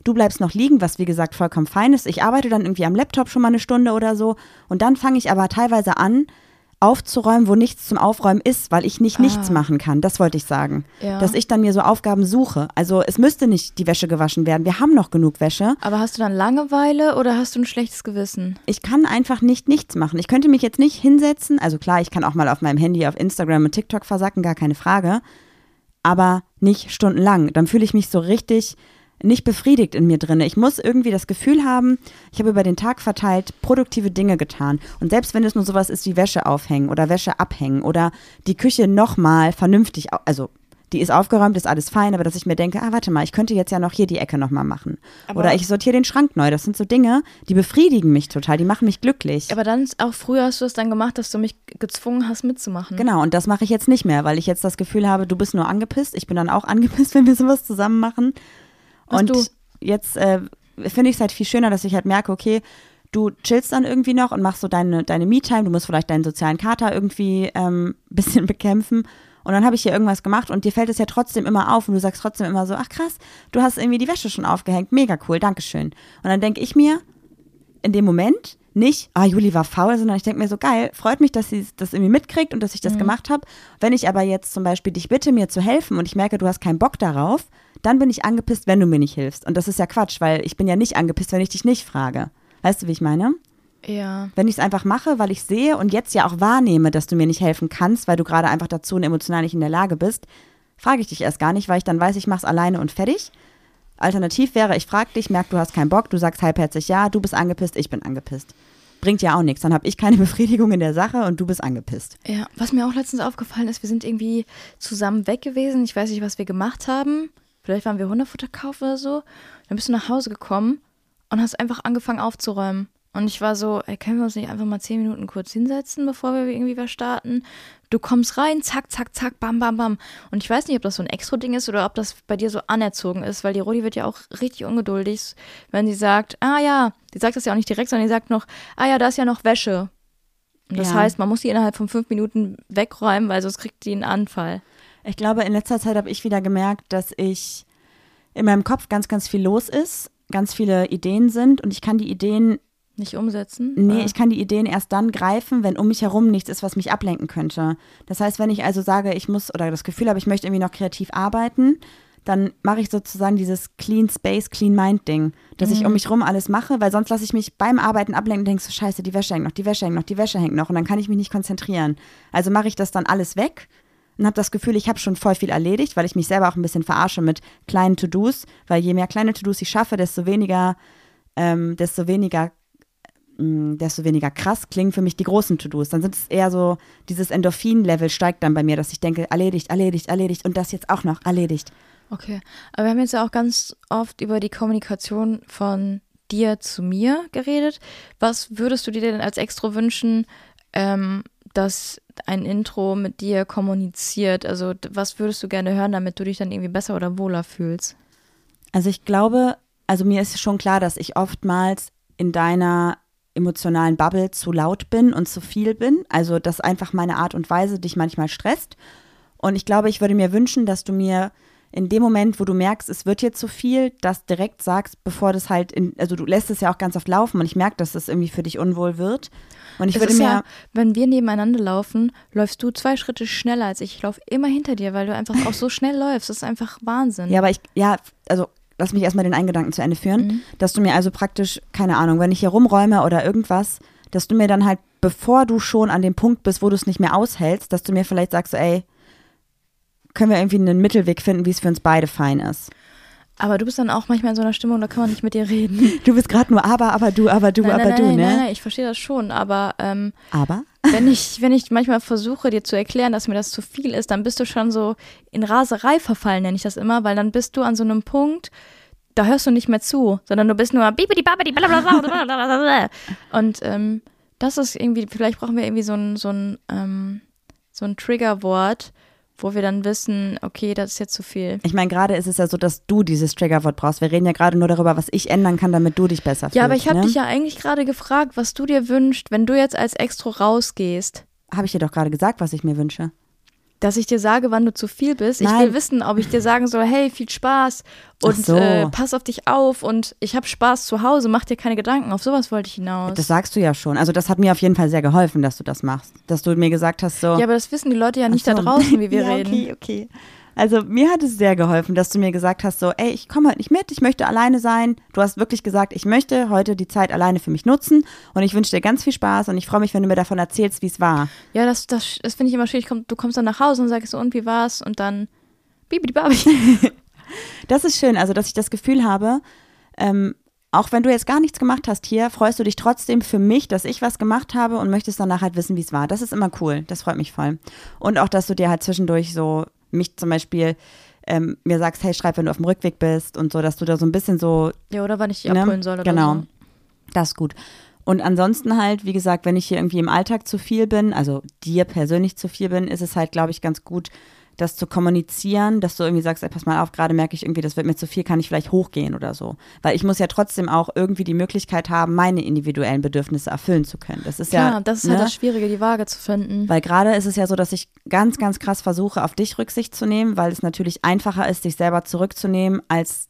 Du bleibst noch liegen, was wie gesagt vollkommen fein ist. Ich arbeite dann irgendwie am Laptop schon mal eine Stunde oder so. Und dann fange ich aber teilweise an, aufzuräumen, wo nichts zum Aufräumen ist, weil ich nicht nichts machen kann. Das wollte ich sagen. Ja. Dass ich dann mir so Aufgaben suche. Also es müsste nicht die Wäsche gewaschen werden. Wir haben noch genug Wäsche. Aber hast du dann Langeweile oder hast du ein schlechtes Gewissen? Ich kann einfach nicht nichts machen. Ich könnte mich jetzt nicht hinsetzen. Also klar, ich kann auch mal auf meinem Handy auf Instagram und TikTok versacken, gar keine Frage. Aber nicht stundenlang. Dann fühle ich mich so richtig nicht befriedigt in mir drinne. Ich muss irgendwie das Gefühl haben, ich habe über den Tag verteilt produktive Dinge getan. Und selbst wenn es nur sowas ist wie Wäsche aufhängen oder Wäsche abhängen oder die Küche nochmal vernünftig, also die ist aufgeräumt, ist alles fein, aber dass ich mir denke, ah, warte mal, ich könnte jetzt ja noch hier die Ecke nochmal machen. oder ich sortiere den Schrank neu. Das sind so Dinge, die befriedigen mich total, die machen mich glücklich. Aber dann auch früher hast du es dann gemacht, dass du mich gezwungen hast mitzumachen. Genau, und das mache ich jetzt nicht mehr, weil ich jetzt das Gefühl habe, du bist nur angepisst. Ich bin dann auch angepisst, wenn wir sowas zusammen machen. Und du jetzt äh, finde ich es halt viel schöner, dass ich halt merke, okay, du chillst dann irgendwie noch und machst so deine, deine Me-Time, du musst vielleicht deinen sozialen Kater irgendwie ähm, bisschen bekämpfen. Und dann habe ich hier irgendwas gemacht und dir fällt es ja trotzdem immer auf und du sagst trotzdem immer so, ach krass, du hast irgendwie die Wäsche schon aufgehängt, mega cool, Dankeschön. Und dann denke ich mir, in dem Moment nicht, ah, Juli war faul, sondern ich denke mir so, geil, freut mich, dass sie das irgendwie mitkriegt und dass ich das Mhm. gemacht habe. Wenn ich aber jetzt zum Beispiel dich bitte, mir zu helfen und ich merke, du hast keinen Bock darauf, dann bin ich angepisst, wenn du mir nicht hilfst. Und das ist ja Quatsch, weil ich bin ja nicht angepisst, wenn ich dich nicht frage. Weißt du, wie ich meine? Ja. Wenn ich es einfach mache, weil ich sehe und jetzt ja auch wahrnehme, dass du mir nicht helfen kannst, weil du gerade einfach dazu und emotional nicht in der Lage bist, frage ich dich erst gar nicht, weil ich dann weiß, ich mache es alleine und fertig. Alternativ wäre, ich frage dich, merk, du hast keinen Bock, du sagst halbherzig ja, du bist angepisst, ich bin angepisst. Bringt ja auch nichts. Dann habe ich keine Befriedigung in der Sache und du bist angepisst. Ja, was mir auch letztens aufgefallen ist, wir sind irgendwie zusammen weg gewesen. Ich weiß nicht, was wir gemacht haben. Vielleicht waren wir Hundefutter kaufen oder so. Dann bist du nach Hause gekommen und hast einfach angefangen aufzuräumen. Und ich war so, ey, können wir uns nicht einfach mal zehn Minuten kurz hinsetzen, bevor wir irgendwie was starten? Du kommst rein, zack, zack, zack, bam, bam, bam. Und ich weiß nicht, ob das so ein Extra-Ding ist oder ob das bei dir so anerzogen ist, weil die Rodi wird ja auch richtig ungeduldig, wenn sie sagt, ah ja, die sagt das ja auch nicht direkt, sondern die sagt noch, ah ja, da ist ja noch Wäsche. Und das Ja. heißt, man muss die innerhalb von fünf Minuten wegräumen, weil sonst kriegt die einen Anfall. Ich glaube, in letzter Zeit habe ich wieder gemerkt, dass ich in meinem Kopf ganz, ganz viel los ist, ganz viele Ideen sind und ich kann die Ideen Nicht umsetzen? Nee, Oder? ich kann die Ideen erst dann greifen, wenn um mich herum nichts ist, was mich ablenken könnte. Das heißt, wenn ich also sage, ich muss oder das Gefühl habe, ich möchte irgendwie noch kreativ arbeiten, dann mache ich sozusagen dieses Clean Space, Clean Mind Ding, dass ich um mich rum alles mache, weil sonst lasse ich mich beim Arbeiten ablenken und denke so, scheiße, die Wäsche hängt noch, die Wäsche hängt noch, die Wäsche hängt noch und dann kann ich mich nicht konzentrieren. Also mache ich das dann alles weg und habe das Gefühl, ich habe schon voll viel erledigt, weil ich mich selber auch ein bisschen verarsche mit kleinen To-Dos, weil je mehr kleine To-Dos ich schaffe, desto weniger, ähm, desto weniger mh, desto weniger krass klingen für mich die großen To-Dos. Dann sind es eher so, dieses Endorphin-Level steigt dann bei mir, dass ich denke, erledigt, erledigt, erledigt und das jetzt auch noch erledigt. Okay. Aber wir haben jetzt ja auch ganz oft über die Kommunikation von dir zu mir geredet. Was würdest du dir denn als Extra wünschen, ähm, dass ein Intro mit dir kommuniziert? Also was würdest du gerne hören, damit du dich dann irgendwie besser oder wohler fühlst? Also ich glaube, also mir ist schon klar, dass ich oftmals in deiner emotionalen Bubble zu laut bin und zu viel bin. Also dass einfach meine Art und Weise dich manchmal stresst. Und ich glaube, ich würde mir wünschen, dass du mir in dem Moment, wo du merkst, es wird jetzt zu viel, das direkt sagst, bevor das halt, in, also du lässt es ja auch ganz oft laufen und ich merke, dass das irgendwie für dich unwohl wird. Und ich Es würde mir, ja, wenn wir nebeneinander laufen, läufst du zwei Schritte schneller als ich. Ich laufe immer hinter dir, weil du einfach auch so schnell läufst. Das ist einfach Wahnsinn. Ja, aber ich, ja, also lass mich erstmal den Eingedanken zu Ende führen, Mhm. dass du mir also praktisch, keine Ahnung, wenn ich hier rumräume oder irgendwas, dass du mir dann halt, bevor du schon an dem Punkt bist, wo du es nicht mehr aushältst, dass du mir vielleicht sagst, ey, können wir irgendwie einen Mittelweg finden, wie es für uns beide fein ist. Aber du bist dann auch manchmal in so einer Stimmung, da kann man nicht mit dir reden. Du bist gerade nur aber, aber du, aber du, nein, aber nein, du, nein, ne? Nein, nein, ich verstehe das schon, aber ähm, Aber? wenn ich, wenn ich manchmal versuche, dir zu erklären, dass mir das zu viel ist, dann bist du schon so in Raserei verfallen, nenne ich das immer, weil dann bist du an so einem Punkt, da hörst du nicht mehr zu, sondern du bist nur und ähm, das ist irgendwie, vielleicht brauchen wir irgendwie so ein, so ein, ähm, so ein Triggerwort, wo wir dann wissen, okay, das ist jetzt zu viel. Ich meine, gerade ist es ja so, dass du dieses Triggerwort brauchst. Wir reden ja gerade nur darüber, was ich ändern kann, damit du dich besser fühlst. Ja, aber ich habe ne? dich ja eigentlich gerade gefragt, was du dir wünschst, wenn du jetzt als Extro rausgehst. Habe ich dir doch gerade gesagt, was ich mir wünsche. Dass ich dir sage, wann du zu viel bist. Ich Nein. will wissen, ob ich dir sagen soll, hey, viel Spaß und so. äh, pass auf dich auf und ich habe Spaß zu Hause, mach dir keine Gedanken. Auf sowas wollte ich hinaus. Das sagst du ja schon. Also das hat mir auf jeden Fall sehr geholfen, dass du das machst. Dass du mir gesagt hast, so. ja, aber das wissen die Leute ja nicht Ach da so. draußen, wie wir ja, reden. Okay, okay. Also mir hat es sehr geholfen, dass du mir gesagt hast, so, ey, ich komme heute nicht mit, ich möchte alleine sein. Du hast wirklich gesagt, ich möchte heute die Zeit alleine für mich nutzen und ich wünsche dir ganz viel Spaß und ich freue mich, wenn du mir davon erzählst, wie es war. Ja, das, das, das finde ich immer schwierig. Du kommst dann nach Hause und sagst so, und wie war's? Und dann bibidi babi. Das ist schön, also dass ich das Gefühl habe, ähm, auch wenn du jetzt gar nichts gemacht hast hier, freust du dich trotzdem für mich, dass ich was gemacht habe und möchtest danach halt wissen, wie es war. Das ist immer cool, das freut mich voll. Und auch, dass du dir halt zwischendurch so, mich zum Beispiel, ähm, mir sagst, hey, schreib, wenn du auf dem Rückweg bist und so, dass du da so ein bisschen so Ja, oder wann ich dich Ne? abholen soll oder Genau. so. Das ist gut. Und ansonsten halt, wie gesagt, wenn ich hier irgendwie im Alltag zu viel bin, also dir persönlich zu viel bin, ist es halt, glaube ich, ganz gut, das zu kommunizieren, dass du irgendwie sagst, ey, pass mal auf, gerade merke ich irgendwie, das wird mir zu viel, kann ich vielleicht hochgehen oder so. Weil ich muss ja trotzdem auch irgendwie die Möglichkeit haben, meine individuellen Bedürfnisse erfüllen zu können. Das ist Klar, ja. das ist ne? halt das Schwierige, die Waage zu finden. Weil gerade ist es ja so, dass ich ganz, ganz krass versuche, auf dich Rücksicht zu nehmen, weil es natürlich einfacher ist, sich selber zurückzunehmen, als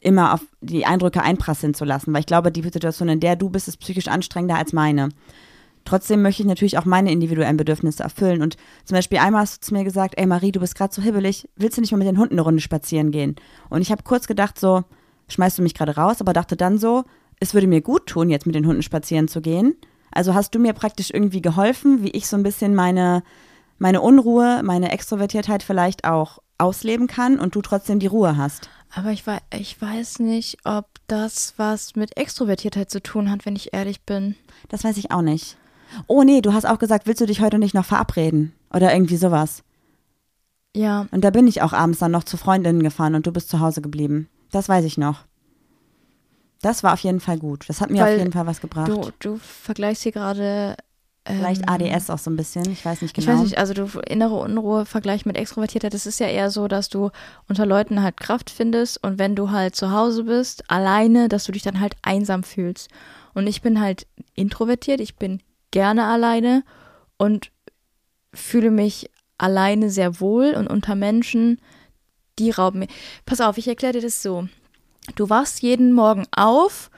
immer auf die Eindrücke einprasseln zu lassen. Weil ich glaube, die Situation, in der du bist, ist psychisch anstrengender als meine. Trotzdem möchte ich natürlich auch meine individuellen Bedürfnisse erfüllen. Und zum Beispiel einmal hast du zu mir gesagt, ey Marie, du bist gerade so hibbelig, willst du nicht mal mit den Hunden eine Runde spazieren gehen? Und ich habe kurz gedacht, so, schmeißt du mich gerade raus, aber dachte dann so, es würde mir gut tun, jetzt mit den Hunden spazieren zu gehen. Also hast du mir praktisch irgendwie geholfen, wie ich so ein bisschen meine, meine Unruhe, meine Extrovertiertheit vielleicht auch ausleben kann und du trotzdem die Ruhe hast. Aber ich, ich weiß nicht, ob das was mit Extrovertiertheit zu tun hat, wenn ich ehrlich bin. Das weiß ich auch nicht. Oh nee, du hast auch gesagt, willst du dich heute nicht noch verabreden? Oder irgendwie sowas. Ja, Und da bin ich auch abends dann noch zu Freundinnen gefahren und du bist zu Hause geblieben. Das weiß ich noch. Das war auf jeden Fall gut. Das hat mir Weil auf jeden Fall was gebracht. du, du vergleichst hier gerade. Ähm, Vielleicht ADS auch so ein bisschen. Ich weiß nicht Ich genau. weiß nicht, also du innere Unruhe Vergleich mit Extrovertiertheit, das ist ja eher so, dass du unter Leuten halt Kraft findest und wenn du halt zu Hause bist, alleine, dass du dich dann halt einsam fühlst. Und ich bin halt introvertiert, ich bin gerne alleine und fühle mich alleine sehr wohl und unter Menschen, die rauben mir. Pass auf, ich erkläre dir das so. Du wachst jeden Morgen auf,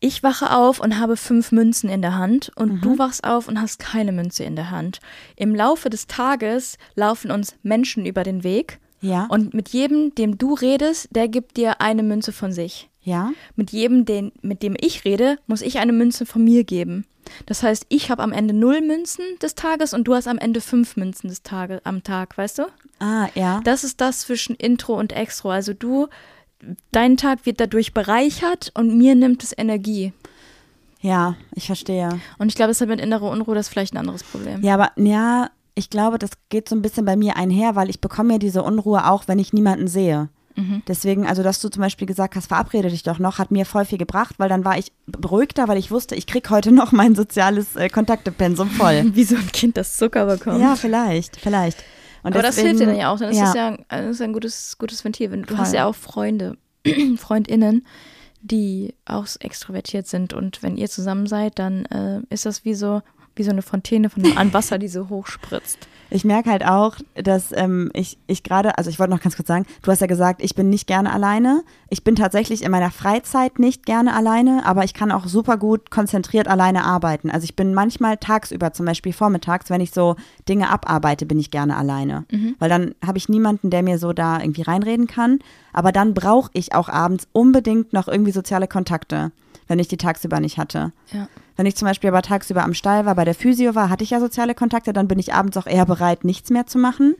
ich wache auf und habe fünf Münzen in der Hand und du wachst auf und hast keine Münze in der Hand. Im Laufe des Tages laufen uns Menschen über den Weg ja. und mit jedem, dem du redest, der gibt dir eine Münze von sich. ja. Mit jedem, den, mit dem ich rede, muss ich eine Münze von mir geben. Das heißt, ich habe am Ende null Münzen des Tages und du hast am Ende fünf Münzen des Tages am Tag, weißt du? Ah, ja. Das ist das zwischen Intro und Extro. Also du, dein Tag wird dadurch bereichert und mir nimmt es Energie. Ja, ich verstehe. Und ich glaube, es hat mit innerer Unruhe das ist vielleicht ein anderes Problem. Ja, aber ja, ich glaube, das geht so ein bisschen bei mir einher, weil ich bekomme ja diese Unruhe auch, wenn ich niemanden sehe. Deswegen, also dass du zum Beispiel gesagt hast, verabrede dich doch noch, hat mir voll viel gebracht, weil dann war ich beruhigter, weil ich wusste, ich krieg heute noch mein soziales äh, Kontaktepensum voll. Wie so ein Kind, das Zucker bekommt. ja, vielleicht, vielleicht. Und Aber das deswegen- hilft dir dann ja auch. Dann ist ja. das ja ein, das ist ein gutes, gutes Ventil. Wenn, du hast Voll. ja auch Freunde, FreundInnen, die auch extrovertiert sind. Und wenn ihr zusammen seid, dann äh, ist das wie so, wie so eine Fontäne von, an Wasser, die so hochspritzt. Ich merke halt auch, dass ähm, ich, ich gerade, also ich wollte noch ganz kurz sagen, du hast ja gesagt, ich bin nicht gerne alleine. Ich bin tatsächlich in meiner Freizeit nicht gerne alleine, aber ich kann auch super gut konzentriert alleine arbeiten. Also ich bin manchmal tagsüber, zum Beispiel vormittags, wenn ich so Dinge abarbeite, bin ich gerne alleine. Weil dann habe ich niemanden, der mir so da irgendwie reinreden kann. Aber dann brauche ich auch abends unbedingt noch irgendwie soziale Kontakte, wenn ich die tagsüber nicht hatte. Ja. Wenn ich zum Beispiel aber tagsüber am Stall war, bei der Physio war, hatte ich ja soziale Kontakte, dann bin ich abends auch eher bereit, nichts mehr zu machen.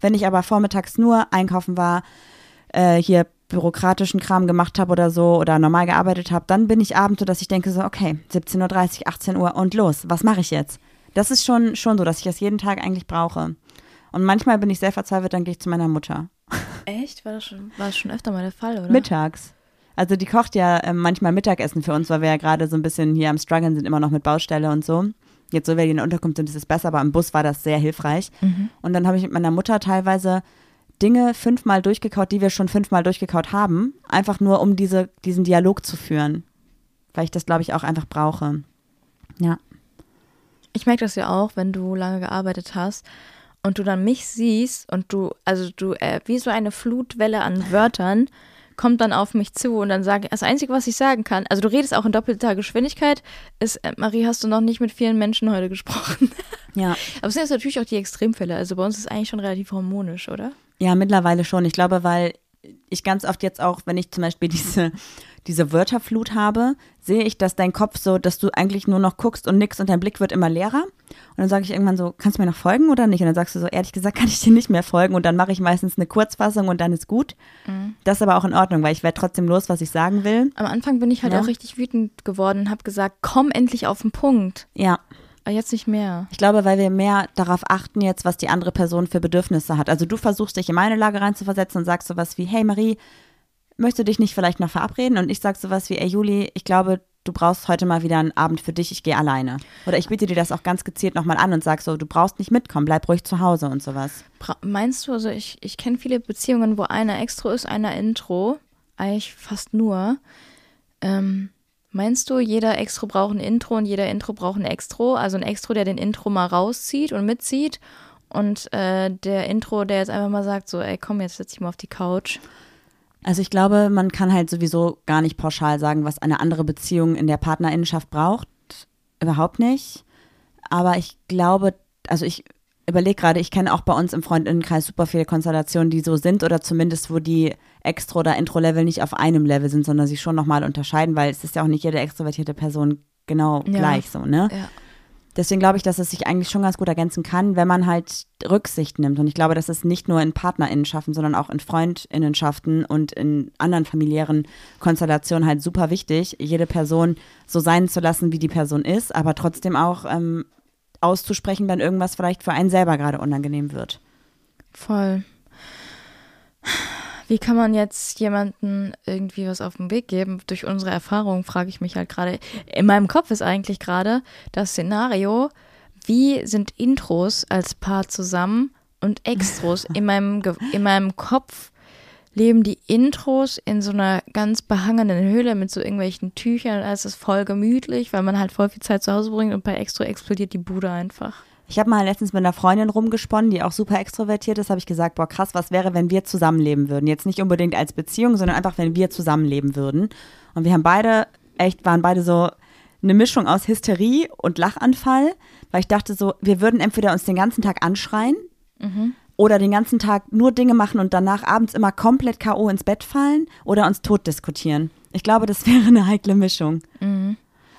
Wenn ich aber vormittags nur einkaufen war, äh, hier bürokratischen Kram gemacht habe oder so oder normal gearbeitet habe, dann bin ich abends so, dass ich denke so, okay, 17.30 Uhr, 18 Uhr und los, was mache ich jetzt? Das ist schon, schon so, dass ich das jeden Tag eigentlich brauche. Und manchmal bin ich sehr verzweifelt, dann gehe ich zu meiner Mutter. Echt? War das schon, war das schon öfter mal der Fall, oder? Mittags. Also die kocht ja ähm, manchmal Mittagessen für uns, weil wir ja gerade so ein bisschen hier am Struggeln sind, immer noch mit Baustelle und so. Jetzt, so wir in der Unterkunft sind, ist es besser, aber im Bus war das sehr hilfreich. Und dann habe ich mit meiner Mutter teilweise Dinge fünfmal durchgekaut, die wir schon fünfmal durchgekaut haben, einfach nur um diese, diesen Dialog zu führen. Weil ich das, glaube ich, auch einfach brauche. Ja. Ich merke das ja auch, wenn du lange gearbeitet hast und du dann mich siehst und du, also du, äh, wie so eine Flutwelle an Wörtern kommt dann auf mich zu und dann sage das Einzige, was ich sagen kann, also du redest auch in doppelter Geschwindigkeit, ist, äh, Marie, hast du noch nicht mit vielen Menschen heute gesprochen. Ja. Aber es sind jetzt natürlich auch die Extremfälle, also bei uns ist es eigentlich schon relativ harmonisch, oder? Ja, mittlerweile schon. Ich glaube, weil ich ganz oft jetzt auch, wenn ich zum Beispiel diese, diese Wörterflut habe, sehe ich, dass dein Kopf so, dass du eigentlich nur noch guckst und nix und dein Blick wird immer leerer. Und dann sage ich irgendwann so, kannst du mir noch folgen oder nicht? Und dann sagst du so, ehrlich gesagt, kann ich dir nicht mehr folgen. Und dann mache ich meistens eine Kurzfassung und dann ist gut. Das ist aber auch in Ordnung, weil ich werde trotzdem los, was ich sagen will. Am Anfang bin ich halt Ja. auch richtig wütend geworden und habe gesagt, komm endlich auf den Punkt. Ja. Aber jetzt nicht mehr. Ich glaube, weil wir mehr darauf achten jetzt, was die andere Person für Bedürfnisse hat. Also du versuchst dich in meine Lage reinzuversetzen und sagst sowas wie, hey Marie, möchtest du dich nicht vielleicht noch verabreden? Und ich sag sowas wie, ey Juli, ich glaube, du brauchst heute mal wieder einen Abend für dich, ich gehe alleine. Oder ich biete dir das auch ganz gezielt nochmal an und sag so, du brauchst nicht mitkommen, bleib ruhig zu Hause und sowas. Bra meinst du, also ich, ich kenne viele Beziehungen, wo einer Extro ist, einer Intro. Eigentlich fast nur. Ähm, meinst du, jeder Extro braucht ein Intro und jeder Intro braucht ein Extro? Also ein Extro, der den Intro mal rauszieht und mitzieht. Und äh, der Intro, der jetzt einfach mal sagt, so, ey, komm, jetzt setz dich mal auf die Couch. Also ich glaube, man kann halt sowieso gar nicht pauschal sagen, was eine andere Beziehung in der Partnerinnenschaft braucht. Überhaupt nicht. Aber ich glaube, also ich überlege gerade, ich kenne auch bei uns im Freundinnenkreis super viele Konstellationen, die so sind oder zumindest, wo die Extro- oder Intro-Level nicht auf einem Level sind, sondern sich schon nochmal unterscheiden, weil es ist ja auch nicht jede extrovertierte Person genau Ja. gleich so, ne? Ja. Deswegen glaube ich, dass es sich eigentlich schon ganz gut ergänzen kann, wenn man halt Rücksicht nimmt. Und ich glaube, dass es nicht nur in Partnerinnenschaften, sondern auch in Freundinnenschaften und in anderen familiären Konstellationen halt super wichtig, jede Person so sein zu lassen, wie die Person ist, aber trotzdem auch ähm, auszusprechen, wenn irgendwas vielleicht für einen selber gerade unangenehm wird. Voll. Wie kann man jetzt jemanden irgendwie was auf den Weg geben? Durch unsere Erfahrung frage ich mich halt gerade. In meinem Kopf ist eigentlich gerade das Szenario, wie sind Intros als Paar zusammen und Extros? In meinem, Ge- in meinem Kopf leben die Intros in so einer ganz behangenen Höhle mit so irgendwelchen Tüchern. Es ist voll gemütlich, weil man halt voll viel Zeit zu Hause bringt und bei Extro explodiert die Bude einfach. Ich habe mal letztens mit einer Freundin rumgesponnen, die auch super extrovertiert ist, habe ich gesagt, boah krass, was wäre, wenn wir zusammenleben würden? Jetzt nicht unbedingt als Beziehung, sondern einfach, wenn wir zusammenleben würden. Und wir haben beide, echt, waren beide so eine Mischung aus Hysterie und Lachanfall, weil ich dachte so, wir würden entweder uns den ganzen Tag anschreien oder den ganzen Tag nur Dinge machen und danach abends immer komplett K.O. ins Bett fallen oder uns tot diskutieren. Ich glaube, das wäre eine heikle Mischung.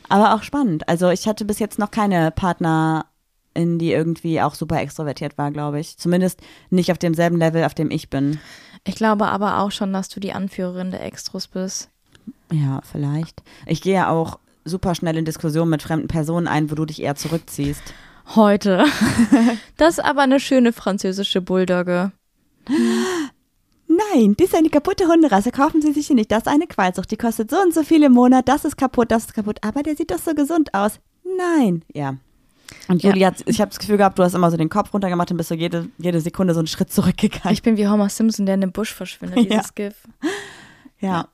Aber auch spannend. Also ich hatte bis jetzt noch keine Partnerin, die irgendwie auch super extrovertiert war, glaube ich. Zumindest nicht auf demselben Level, auf dem ich bin. Ich glaube aber auch schon, dass du die Anführerin der Extros bist. Ja, vielleicht. Ich gehe ja auch super schnell in Diskussionen mit fremden Personen ein, wo du dich eher zurückziehst. Heute. Das ist aber eine schöne französische Bulldogge. Nein, das ist eine kaputte Hunderasse. Kaufen Sie sich die nicht. Das ist eine Qualzucht. Die kostet so und so viel im Monat. Das ist kaputt, das ist kaputt. Aber der sieht doch so gesund aus. Nein. Ja. Und Ja. Julia, hat, ich habe das Gefühl gehabt, du hast immer so den Kopf runtergemacht und bist so jede, jede Sekunde so einen Schritt zurückgegangen. Ich bin wie Homer Simpson, der in dem Busch verschwindet, Ja. dieses GIF. Ja.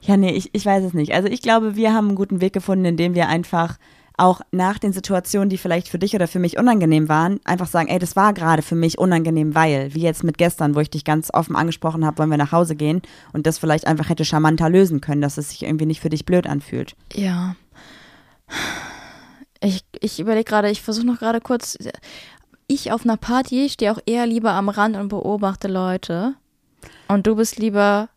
Ja, nee, ich, ich weiß es nicht. Also ich glaube, wir haben einen guten Weg gefunden, indem wir einfach auch nach den Situationen, die vielleicht für dich oder für mich unangenehm waren, einfach sagen, ey, das war gerade für mich unangenehm, weil, wie jetzt mit gestern, wo ich dich ganz offen angesprochen habe, wollen wir nach Hause gehen und das vielleicht einfach hätte charmanter lösen können, dass es sich irgendwie nicht für dich blöd anfühlt. Ja. Ich, ich überlege gerade, ich versuche noch gerade kurz. Ich auf einer Party stehe auch eher lieber am Rand und beobachte Leute. Und du bist lieber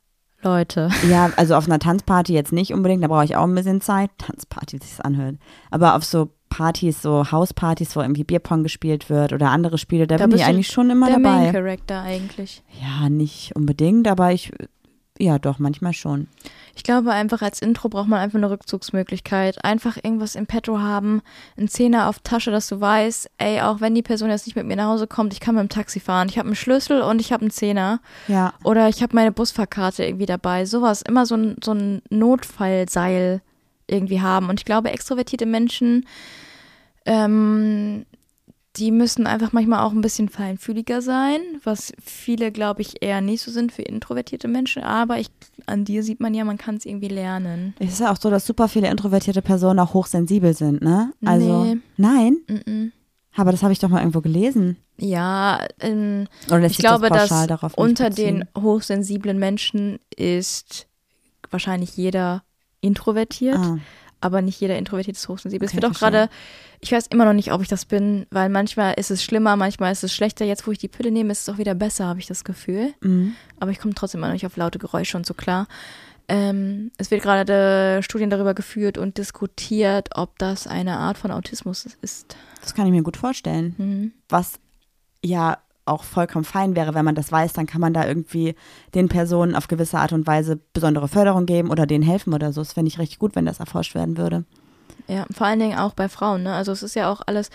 Leute. Ja, also auf einer Tanzparty jetzt nicht unbedingt, da brauche ich auch ein bisschen Zeit. Tanzparty, wie sich das anhört. Aber auf so Partys, so Hauspartys, wo irgendwie Bierpong gespielt wird oder andere Spiele, da, bin ich eigentlich schon immer der dabei. Main Character eigentlich. Ja, nicht unbedingt, aber ich, ja, doch, manchmal schon. Ich glaube einfach, als Intro braucht man einfach eine Rückzugsmöglichkeit. Einfach irgendwas im Petto haben, ein Zehner auf Tasche, dass du weißt, ey, auch wenn die Person jetzt nicht mit mir nach Hause kommt, ich kann mit dem Taxi fahren. Ich habe einen Schlüssel und ich habe einen Zehner. Ja, Oder ich habe meine Busfahrkarte irgendwie dabei. Sowas. Immer so ein, so ein Notfallseil irgendwie haben. Und ich glaube, extrovertierte Menschen, ähm, die müssen einfach manchmal auch ein bisschen feinfühliger sein, was viele, glaube ich, eher nicht so sind für introvertierte Menschen. Aber ich, an dir sieht man ja, man kann es irgendwie lernen. es ist ja auch so, dass super viele introvertierte Personen auch hochsensibel sind, ne? Also, Nee. nein, Mm-mm. aber das habe ich doch mal irgendwo gelesen. Ja, ähm, ich glaube, das dass unter den hochsensiblen Menschen ist wahrscheinlich jeder introvertiert. Ah, aber nicht jeder introvertiert ist hochsensibel. es Okay, wird auch gerade, ich weiß immer noch nicht, ob ich das bin, weil manchmal ist es schlimmer, manchmal ist es schlechter. Jetzt, wo ich die Pille nehme, ist es auch wieder besser, habe ich das Gefühl. mhm. Aber ich komme trotzdem immer noch nicht auf laute Geräusche und so klar. Ähm, es wird gerade Studien darüber geführt und diskutiert, ob das eine Art von Autismus ist. das kann ich mir gut vorstellen. Mhm. Was ja auch vollkommen fein wäre, wenn man das weiß, dann kann man da irgendwie den Personen auf gewisse Art und Weise besondere Förderung geben oder denen helfen oder so. Das fände ich richtig gut, wenn das erforscht werden würde. Ja, vor allen Dingen auch bei Frauen. Ne? Also es ist ja auch alles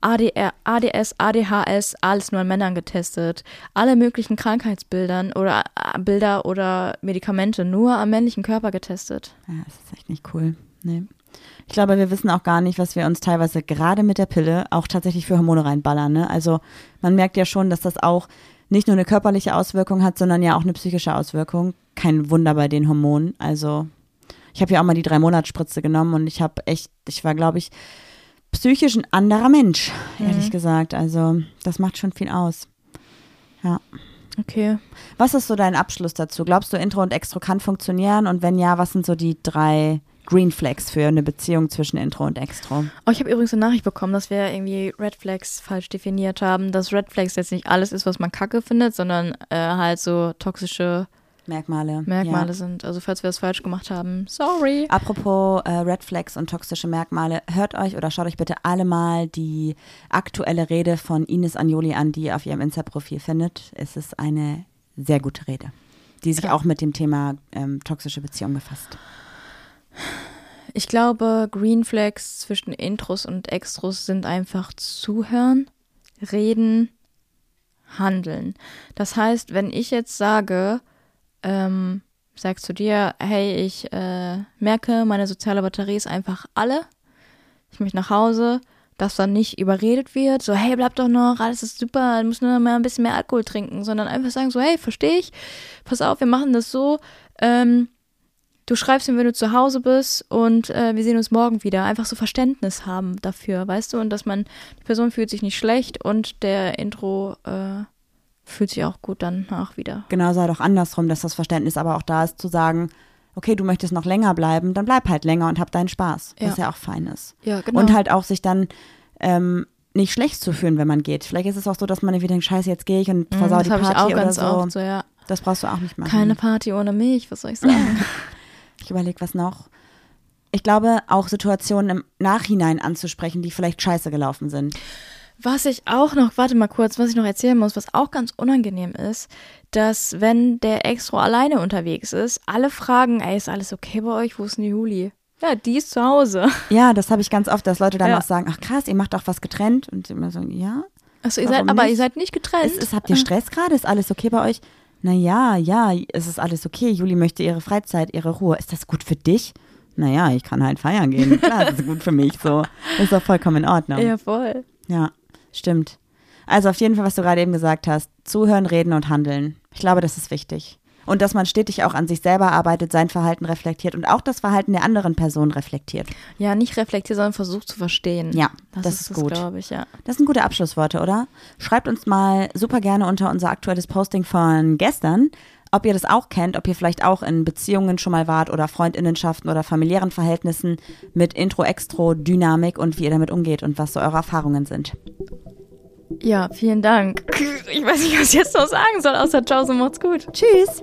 ADR, ADS, ADHS, alles nur an Männern getestet. Alle möglichen Krankheitsbildern oder äh, Bilder oder Medikamente nur am männlichen Körper getestet. Ja, das ist echt nicht cool. Nee. Ich glaube, wir wissen auch gar nicht, was wir uns teilweise gerade mit der Pille auch tatsächlich für Hormone reinballern. Ne? Also man merkt ja schon, dass das auch nicht nur eine körperliche Auswirkung hat, sondern ja auch eine psychische Auswirkung. Kein Wunder bei den Hormonen. Also ich habe ja auch mal die drei Monatsspritze genommen und ich habe echt, ich war, glaube ich, psychisch ein anderer Mensch, ehrlich Mhm. gesagt. Also das macht schon viel aus. Ja. Okay. Was ist so dein Abschluss dazu? Glaubst du, Intro und Extro kann funktionieren? Und wenn ja, was sind so die drei Green Flags für eine Beziehung zwischen Intro und Extro? Oh, ich habe übrigens eine Nachricht bekommen, dass wir irgendwie Red Flags falsch definiert haben, dass Red Flags jetzt nicht alles ist, was man kacke findet, sondern äh, halt so toxische Merkmale. Merkmale Ja. sind. Also falls wir das falsch gemacht haben, sorry. Apropos äh, Red Flags und toxische Merkmale, hört euch oder schaut euch bitte alle mal die aktuelle Rede von Ines Agnoli an, die ihr auf ihrem Insta-Profil findet. Es ist eine sehr gute Rede, die sich Ja. auch mit dem Thema ähm, toxische Beziehung befasst. Ich glaube, Green Flags zwischen Intros und Extros sind einfach zuhören, reden, handeln. Das heißt, wenn ich jetzt sage, ähm, sag zu dir, hey, ich äh, merke, meine soziale Batterie ist einfach alle, ich möchte nach Hause, dass dann nicht überredet wird, so, hey, bleib doch noch, alles ist super, du musst nur mal ein bisschen mehr Alkohol trinken, sondern einfach sagen so, hey, verstehe ich, pass auf, wir machen das so, ähm, du schreibst mir, wenn du zu Hause bist und äh, wir sehen uns morgen wieder. Einfach so Verständnis haben dafür, weißt du? Und dass man, die Person fühlt sich nicht schlecht und der Intro äh, fühlt sich auch gut danach wieder. Genauso halt auch andersrum, dass das Verständnis aber auch da ist, zu sagen, okay, du möchtest noch länger bleiben, dann bleib halt länger und hab deinen Spaß, Ja. was ja auch fein ist. Ja, genau. Und halt auch sich dann ähm, nicht schlecht zu fühlen, wenn man geht. Vielleicht ist es auch so, dass man irgendwie denkt, scheiße, jetzt gehe ich und Mhm, versau das die habe ich Party auch ganz oder so. oft so, ja. Das brauchst du auch nicht machen. Keine Party ohne mich, was soll ich sagen? Ich überlege, was noch. Ich glaube, auch Situationen im Nachhinein anzusprechen, die vielleicht scheiße gelaufen sind. Was ich auch noch, warte mal kurz, was ich noch erzählen muss, was auch ganz unangenehm ist, dass wenn der Extro alleine unterwegs ist, alle fragen, ey, ist alles okay bei euch? Wo ist denn die Juli? Ja, die ist zu Hause. Ja, das habe ich ganz oft, dass Leute dann Ja. auch sagen, ach krass, ihr macht auch was getrennt. Und immer so, ja. Achso, ihr seid, aber nicht? ihr seid nicht getrennt. Ist, ist, habt ihr Stress gerade? Ist alles okay bei euch? Naja, ja, es ist alles okay. Juli möchte ihre Freizeit, ihre Ruhe. Ist das gut für dich? Naja, ich kann halt feiern gehen. Klar, das ist gut für mich. So, ist doch vollkommen in Ordnung. Ja, voll. Ja, stimmt. Also auf jeden Fall, was du gerade eben gesagt hast, zuhören, reden und handeln. Ich glaube, das ist wichtig. Und dass man stetig auch an sich selber arbeitet, sein Verhalten reflektiert und auch das Verhalten der anderen Person reflektiert. Ja, nicht reflektiert, sondern versucht zu verstehen. Ja, das, das ist, ist das, gut. glaube ich, ja. Das sind gute Abschlussworte, oder? Schreibt uns mal super gerne unter unser aktuelles Posting von gestern, ob ihr das auch kennt, ob ihr vielleicht auch in Beziehungen schon mal wart oder Freundinnenschaften oder familiären Verhältnissen mit Intro, Extro, Dynamik und wie ihr damit umgeht und was so eure Erfahrungen sind. Ja, vielen Dank. Ich weiß nicht, was ich jetzt noch sagen soll, außer Ciao, so macht's gut. Tschüss!